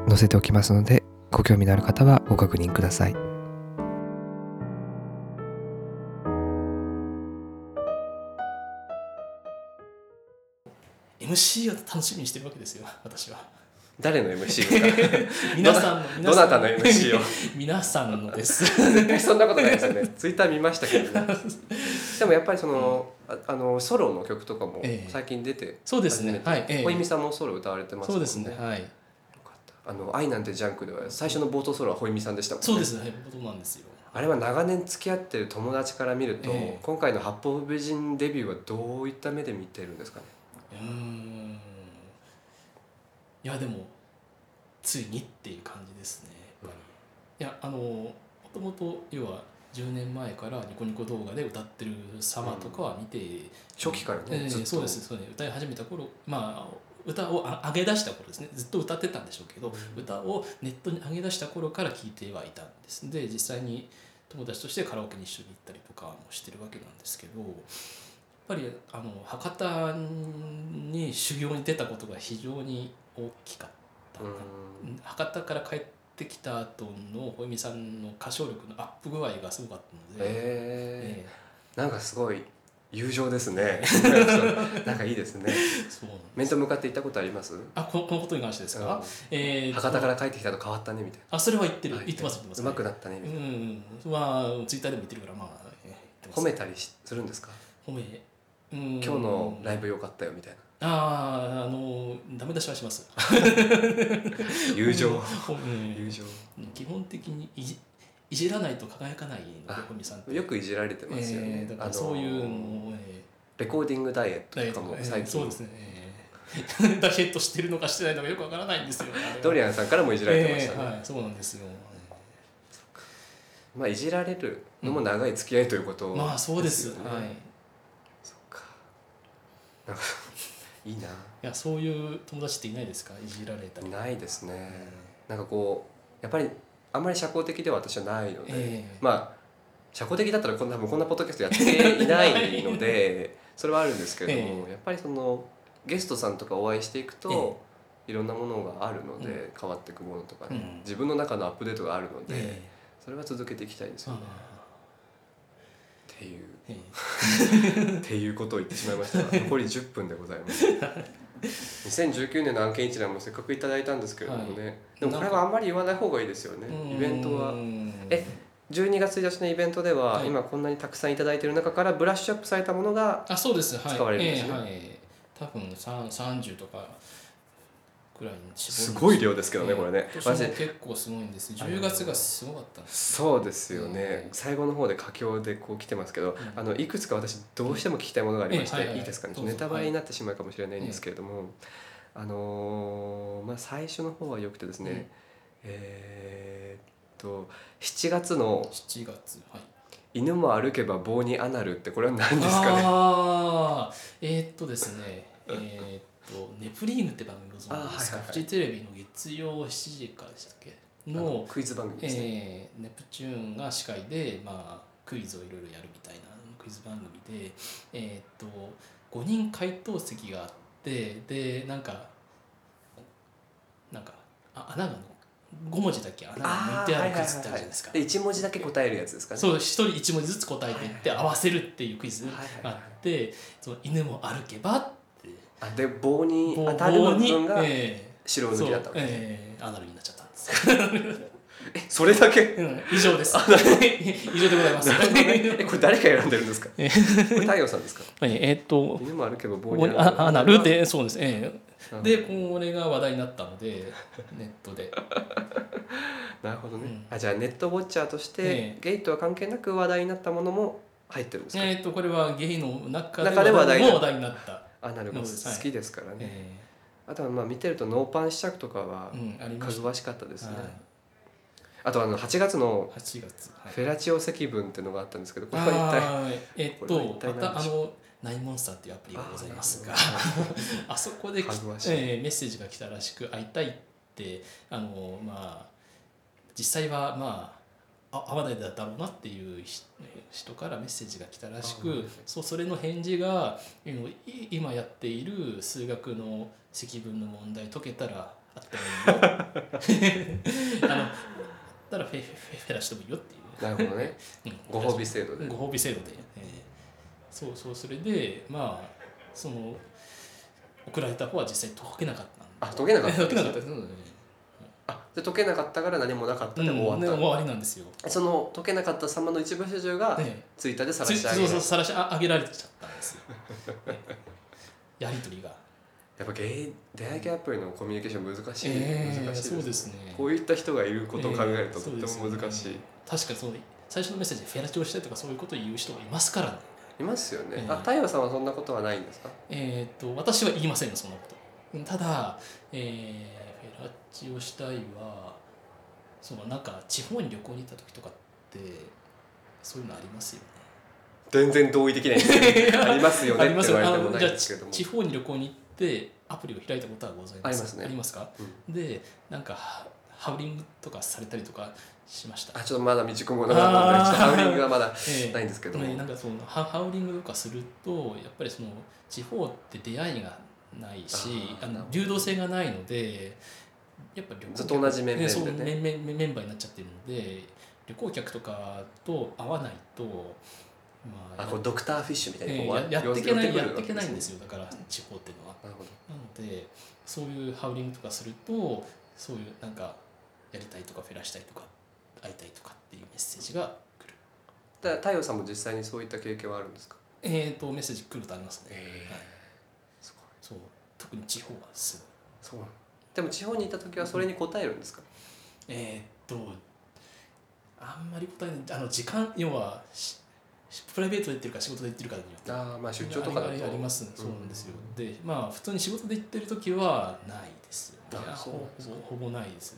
載せておきますので、ご興味のある方はご確認ください。MC を楽しみにしてるわけですよ私は誰の MC ですか皆さんの。どなたの MC を皆さんのです。絶 対そんなことないですよね。ツイッター見ましたけどね。でもやっぱりその,、ああのソロの曲とかもええ。最近出てそうですね。はいええ。小泉さんもソロ歌われてますもんそうですねはい。よかった。あの「愛なんてジャンク」では最初の冒頭ソロは小泉さんでしたもんね。そうですねそうなんですよ。あれは長年付き合ってる友達から見ると、ええ。今回の八方美人デビューはどういった目で見てるんですかね？うーんいやでもついにっていう感じですねやっぱり。いやあのもともと要は10年前からニコニコ動画で歌ってる様とかは見て、初期からね、ええずっとそうですそうね歌い始めた頃まあ歌をあ上げ出した頃ですね。ずっと歌ってたんでしょうけど、歌をネットに上げ出した頃から聴いてはいたんです。で実際に友達としてカラオケに一緒に行ったりとかもしてるわけなんですけどぱりあの博多に修行に出たことが非常に大きかったな、うん。博多から帰ってきた後の小泉さんの歌唱力のアップ具合がすごかったので、ええ。ーなんかすごい友情ですね。なんかいいですね。えそう面と向かって行ったことあります？あこのこのことに関してですか、えー博多から帰ってきたと変わったねみたいあそれは言ってる。な言ってます言ってます、うまくなったねみたいな、うん。まあツイッターでも言ってるからまあ、褒めたりしするんですか？褒めうん今日のライブ良かったよみたいな。あああのダメ出しはします。友情。友情。基本的にいじいじらないと輝かないよくいじられてますよね、えーそういうのを、えレコーディングダイエッートとかも最近、そうですね、えー。ダイエットしてるのかしてないのかよくわからないんですよ。ドリアンさんからもいじられてましたね、はいそうなんですよ。まあいじられるのも長い付き合いということまあそうです。はいなんかいいな。いやそういう友達っていないですか？いじられたり。ないですね。なんかこうやっぱりあんまり社交的では私はないので、ええ。まあ社交的だったらこんなこんなポッドキャストやっていないので それはあるんですけれども、えやっぱりそのゲストさんとかお会いしていくと、いろんなものがあるので、うん。変わっていくものとかね、うん。自分の中のアップデートがあるので、えそれは続けていきたいですえよね、あっていう。え。っていうことを言ってしまいましたが 残り10分でございます。2019年の案件一覧もせっかくいただいたんですけれどもね、はい。でもこれはあんまり言わない方がいいですよねイベントは。うんえ12月1日のイベントでは、はい。今こんなにたくさんいただいている中からブラッシュアップされたものがあそうです。はい。使われるんですね。ええはい。多分3 30とかくらいにすごい量ですけどねええこれね。結構すごいんです10月がすごかったそうですよね、うん。最後の方で佳境でこう来てますけど、ん。あのいくつか私どうしても聞きたいものがありまして、いはいですかね。ネタバレになってしまうかもしれないんですけれども、あのーまあ最初の方はよくてですね、うん。えーっと7月の7月はい「犬も歩けば棒にアナル」ってこれは何ですかね？ああえーっとですねえーっとネプリーグって番組ご存知ですか、あはいはいはい。フジテレビの月曜7時からでしたっけ？あののクイズ番組ですね、えーネプチューンが司会で、まあ、クイズをいろいろやるみたいなクイズ番組で、えーっと5人回答席があってでなんかなんかあ穴が5文字だけ？穴が抜いてあるクイズってあるじゃないですか。で1文字だけ答えるやつですかね？そう一人一文字ずつ答えていって合わせるっていうクイズがあはいってその犬も歩けばってあで棒に棒当たる部分がえ白抜きだったわけ。ですえーアナルになっちゃったんです。えそれだけ？うん以上です。以上でございます。ね。えこれ誰が選んでるんですか？これ太陽さんですか？えーっと犬も歩けば棒ににアナルあアナルでそうです。ね。なるでこれが話題になったのでネットで。なるほどね、うん。あじゃあネットウォッチャーとして、ええ。ゲイとは関係なく話題になったものも入ってるんですか、えーっとこれはゲイの中で話題になった。アナルも好きですからね、えあとはまあ見てるとノーパン試着とかは。かぐわしかったですね、はいあとあの8月の8月。はいフェラチオ積分っていうのがあったんですけどこれは一体あーえっとまたあのナインモンスターっていうアプリがございますがああそこでえーメッセージが来たらしく会いたいってあのまあ実際はまああ会わないだろうなっていうひ人からメッセージが来たらしくそうそれの返事が今やっている数学の積分の問題解けたらあってもいいよ。あのたらフェフェフェラしてもいいよっていう。なるほどね。うん。ご褒美制度で。ご褒美制度で、えーそうそうそれでまあその送られた方は実際解けなかったんあ解けなかった 解けなかったです。ね。あで解けなかったから何もなかったで終わった、うんね終わりなんですよ、その解けなかった様の一部始終がねツイッターでつ晒してあげる。そうそうさらしあ上げられちゃったんですよ。ねやり取りが、やっぱ出会い系アプリのコミュニケーション難しい、えー難しいそうですね。こういった人がいることを考えるととってえーも難しい、確かにそう最初のメッセージでフェラチオしたいとかそういうことを言う人がいますからね。いますよね、えーあ太陽さんはそんなことはないんですか？えー、と私は言いませんよそんなこと。ただ、えーフェラチオしたいはそのなんか地方に旅行に行った時とかってそういうのありますよね。全然同意できないんですけど ありますよねありますよ。あのじゃあ地方に旅行に行ってアプリを開いたことはございます。ありますね。ありますか、でなんかハハウリングとかされたりとかしました？あちょっとまだ未熟者なのでハウリングはまだええ。ないんですけども、ねなんかそのハハウリングとかするとやっぱりその地方って出会いがないしあの流動性がないのでやっぱ旅行客。ずっと同じ面々でね。そう面々メンバーになっちゃってるので旅行客とかと会わないとまあこうドクターフィッシュみたいにえこう、えややっていけない寄やっていけないんですよ。だから地方っていうのは。なるほど。なのでそういうハウリングとかするとそういうなんかやりたいとかフェラしたいとか会いたいとかっていうメッセージが来る。だから太陽さんも実際にそういった経験はあるんですか？えー、とメッセージ来るとありますね。えー。はい、そう。特に地方はすそうなのでも地方にいた時はそれに答えるんですか、ごい。えー、っとあんまり答えない。あの時間要はプライベートで行ってるか仕事で行ってるかによって。ああまあ出張とかだと。ありありますね。そうなんですよ、でまあ普通に仕事で行ってる時はないですほぼほぼないです。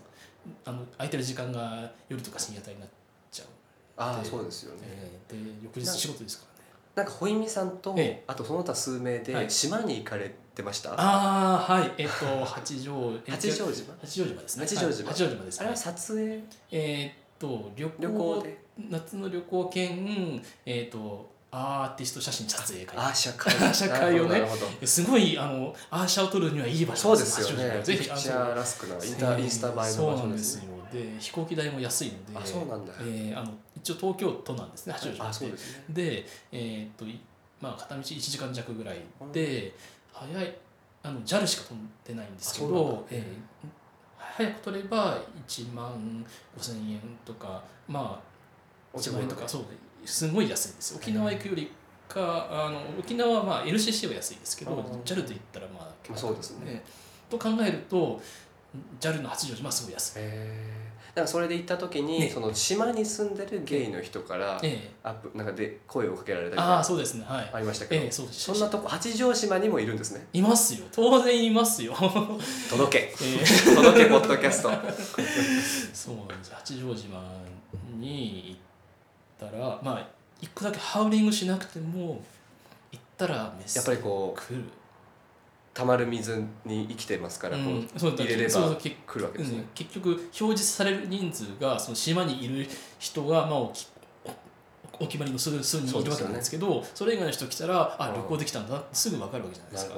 あの空いてる時間が夜とか深夜帯になっちゃうああでそうですよね、えーで翌日仕事ですから。ねなんかホイミさんと、ええ。あとその他数名ではい。島に行かれてました、ああはい。えっ、と 八丈え八丈島？八丈島ですね。八丈島。はい八丈島ですあれははい撮影？えっ、と旅行旅行で？夏の旅行兼えっ、とアーティスト写真撮影会。アーシャ会アーシャ会をねすごいあのアーシャを撮るにはいい場ど所そうですよね。ぜひピクチャーラスクなインターインスタ映えの場そうな所ですよで飛行機代も安いのであそうなんだ。えーあの一応東京都なんですね八丈島ってあそうですね。で、えーっといまあ、片道1時間弱ぐらいで、早いあの JAL しか飛んでないんですけど、えー早く取れば1万5,000円とかまあ1万円とかそうすごい安いんです。よ沖縄行くよりかあの沖縄はまあ LCC は安いですけど JAL で言ったらまあまあそうですね。と考えると JAL の八丈島はすごい安い。だからそれで行った時に、ね。その島に住んでるゲイの人からええ。アップなんかで声をかけられたりああそうですね。はい。ありましたけど、ええそうですそんなとこ八丈島にもいるんですね。いますよ。当然いますよ。届け。ええ。届けポッドキャスト。そうなんです。八丈島に行ったらまあ一個だけハウリングしなくても行ったらメッセやっぱりこう来る。溜まる水に生きてますから、こう入れれば来るわけですね。うん、結局表示される人数がその島にいる人がまあおきおお決まりの数数人いるわけなんですけどそれ以外の人来たらあうん。旅行できたんだすぐ分かるわけじゃないですか。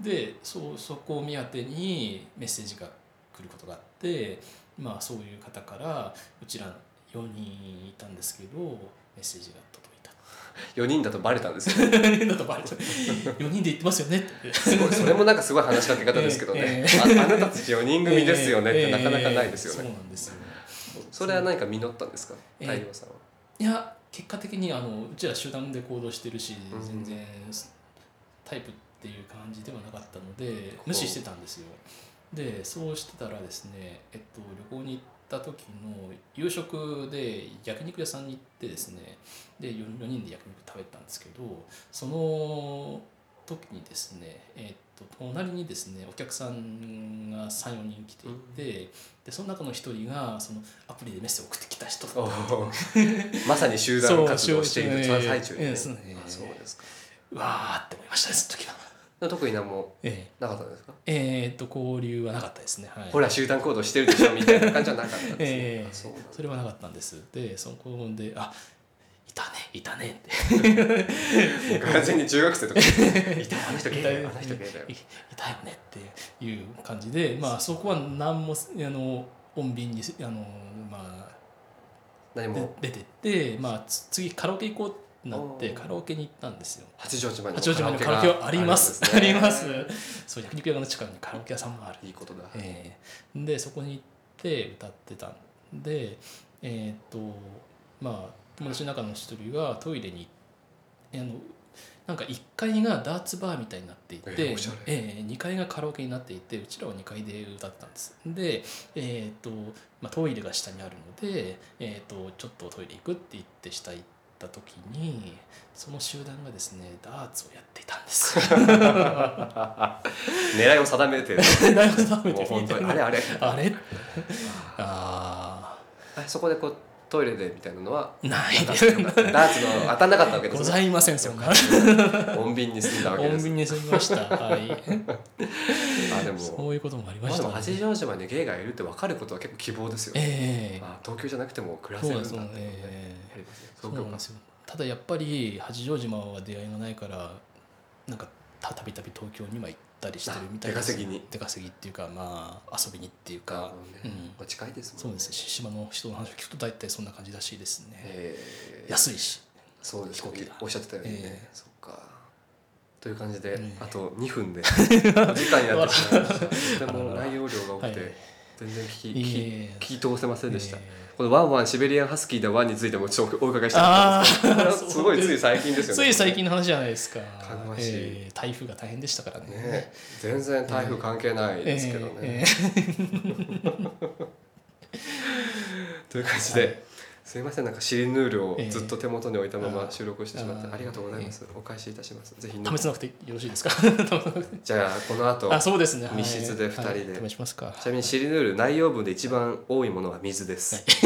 でそうそこを目当てにメッセージが来ることがあってまあそういう方からうちら4人いたんですけどメッセージが。4人だとバレたんですよ。ね4人だとバレた。4人で行ってますよね。って。それもなんかすごい話しかけ方ですけどね、えああなたたち4人組ですよねってええ。なかなかないですよそうね、なんですよ。それは何か実ったんですか？ええ。太陽さんは、いや結果的にあのうちら集団で行動してるし、うん。全然タイプっていう感じではなかったので無視してたんですよ。でそうしてたらですね、えっと、旅行に行った時の夕食で焼肉屋さんに行ってですねで 4, 4人で焼肉食べたんですけどその時にですね、えっと、隣にですねお客さんが34人来ていて、でその中の一人がそのアプリでメッセージを送ってきた人 まさに集団活動をしている最中に、ええそうねあそうです。かうわーって思いましたねその時は。特に何もえなかったんですか、ええーと交流はなかったですね。はい、ほら集団行動してるでしょみたいな感じはなかったんですね、ええ。あそそれはなかったんです。でそこであいたねいたねって。完全に中学生とか。いたよあの人ゲイだよいたよあの人ゲイだよ。いいたよねっていう感じでまあそこは何もあの穏便にあのまあ何も？で出てってまあつ次カラオケ行こうってなってカラオケに行ったんですよ。八丈島に八丈島にカラオケはあります。ありますね。そう焼肉屋の近くにカラオケ屋さんもある。いいことだ、えーでそこに行って歌ってたんでえーっとまあ友達の中の一人がトイレにあのなんか1階がダーツバーみたいになっていて、えーえー2階がカラオケになっていてうちらは2階で歌ってたんですで、えーっとまあ、トイレが下にあるので、えーっとちょっとトイレ行くって言って下行った時にその集団がですねダーツをやっていたんです。よ。狙いを定めてる。だいぶ食べてもう本当にあれあれ。あれ？ああそこでこうトイレでみたいなのはあないです。ダーツの当たんなかったわけですね。ございませんそんな。穏便に済んだわけです。穏便に済みました。はい。あでもそういうこともありままあしたね。八丈島にゲイがいるって分かることは結構希望ですよね、ええ。あ東京じゃなくても暮らそせるんだってねね。ありますね。そう東京か。なんですよ。ただやっぱり八丈島は出会いがないからなんかたたびたび東京には行ったりしてるみたいですあ出稼ぎに。出稼ぎっていうかまあ遊びにっていうか。ね。うん。まあ近いですそうもんね。です島の人の話を聞くと大体そんな感じらしいですね。え。ー安いし。そうです飛行機だおっしゃってたよね、ええ。そっか。という感じで、ええ。あと2分で。お 時間になってしまいました。とても内容量が多くて、はい。全然聞きい聞き通せませんでした、ええこのワンワンシベリアンハスキーだワンについてもちょっとお伺いしたかったんです。けどすごいつい最近ですよね。つい最近の話じゃないですか。えー台風が大変でしたからね。ね全然台風関係ないですけどね、えーえ という感じで、はいすいませんなんかシリヌールをええ。ずっと手元に置いたままあ収録をしてしまってあー。ありがとうございます、お返しいたします。ぜひー試さなくてよろしいですか？じゃあこの後あそうですね。はい。密室で二人で。はい。試しますか。ちなみにシリヌール内容分で一番多いものは水です、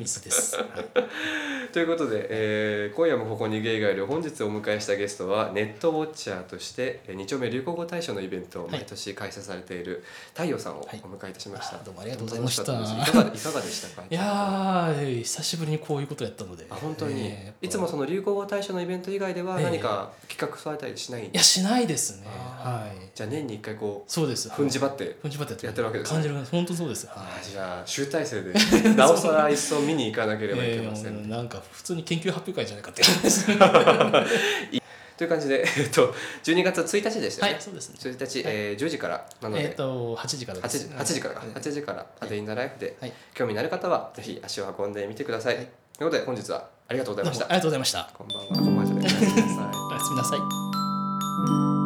ミスです。はい。ということで、えー今夜もここにゲイがいる本日お迎えしたゲストはネットウォッチャーとしてえー2丁目流行語大賞のイベントをはい。毎年開催されている太陽さんをおはい。迎えいたしました、あどうもありがとうございました。いかがでしたか？いやー久しぶりにこういうことやったので。あ本当に、えーいつもその流行語大賞のイベント以外ではええ何か企画されたりしない？んいやしないですね。あはい。じゃあ年に一回こそうです。う踏んじばってふんじばってやってるわけですね。感じる本当そうです。はあいじゃあ集大成で なおさら一層見に行かなければいけません、えーなんか普通に研究発表会じゃないかっていう話という感じで、えっと、12月1日でしたよね、はいそうですね。1日、えー10時からなので、えっと8時から8です。時 ,8 時からか、はい8時から「A Day in the Life」ではい。興味のある方はぜひ足を運んでみてください、はい。ということで本日はありがとうございました。ありがとうございました。こんばんは。こんばんはじゃない おやすみなさい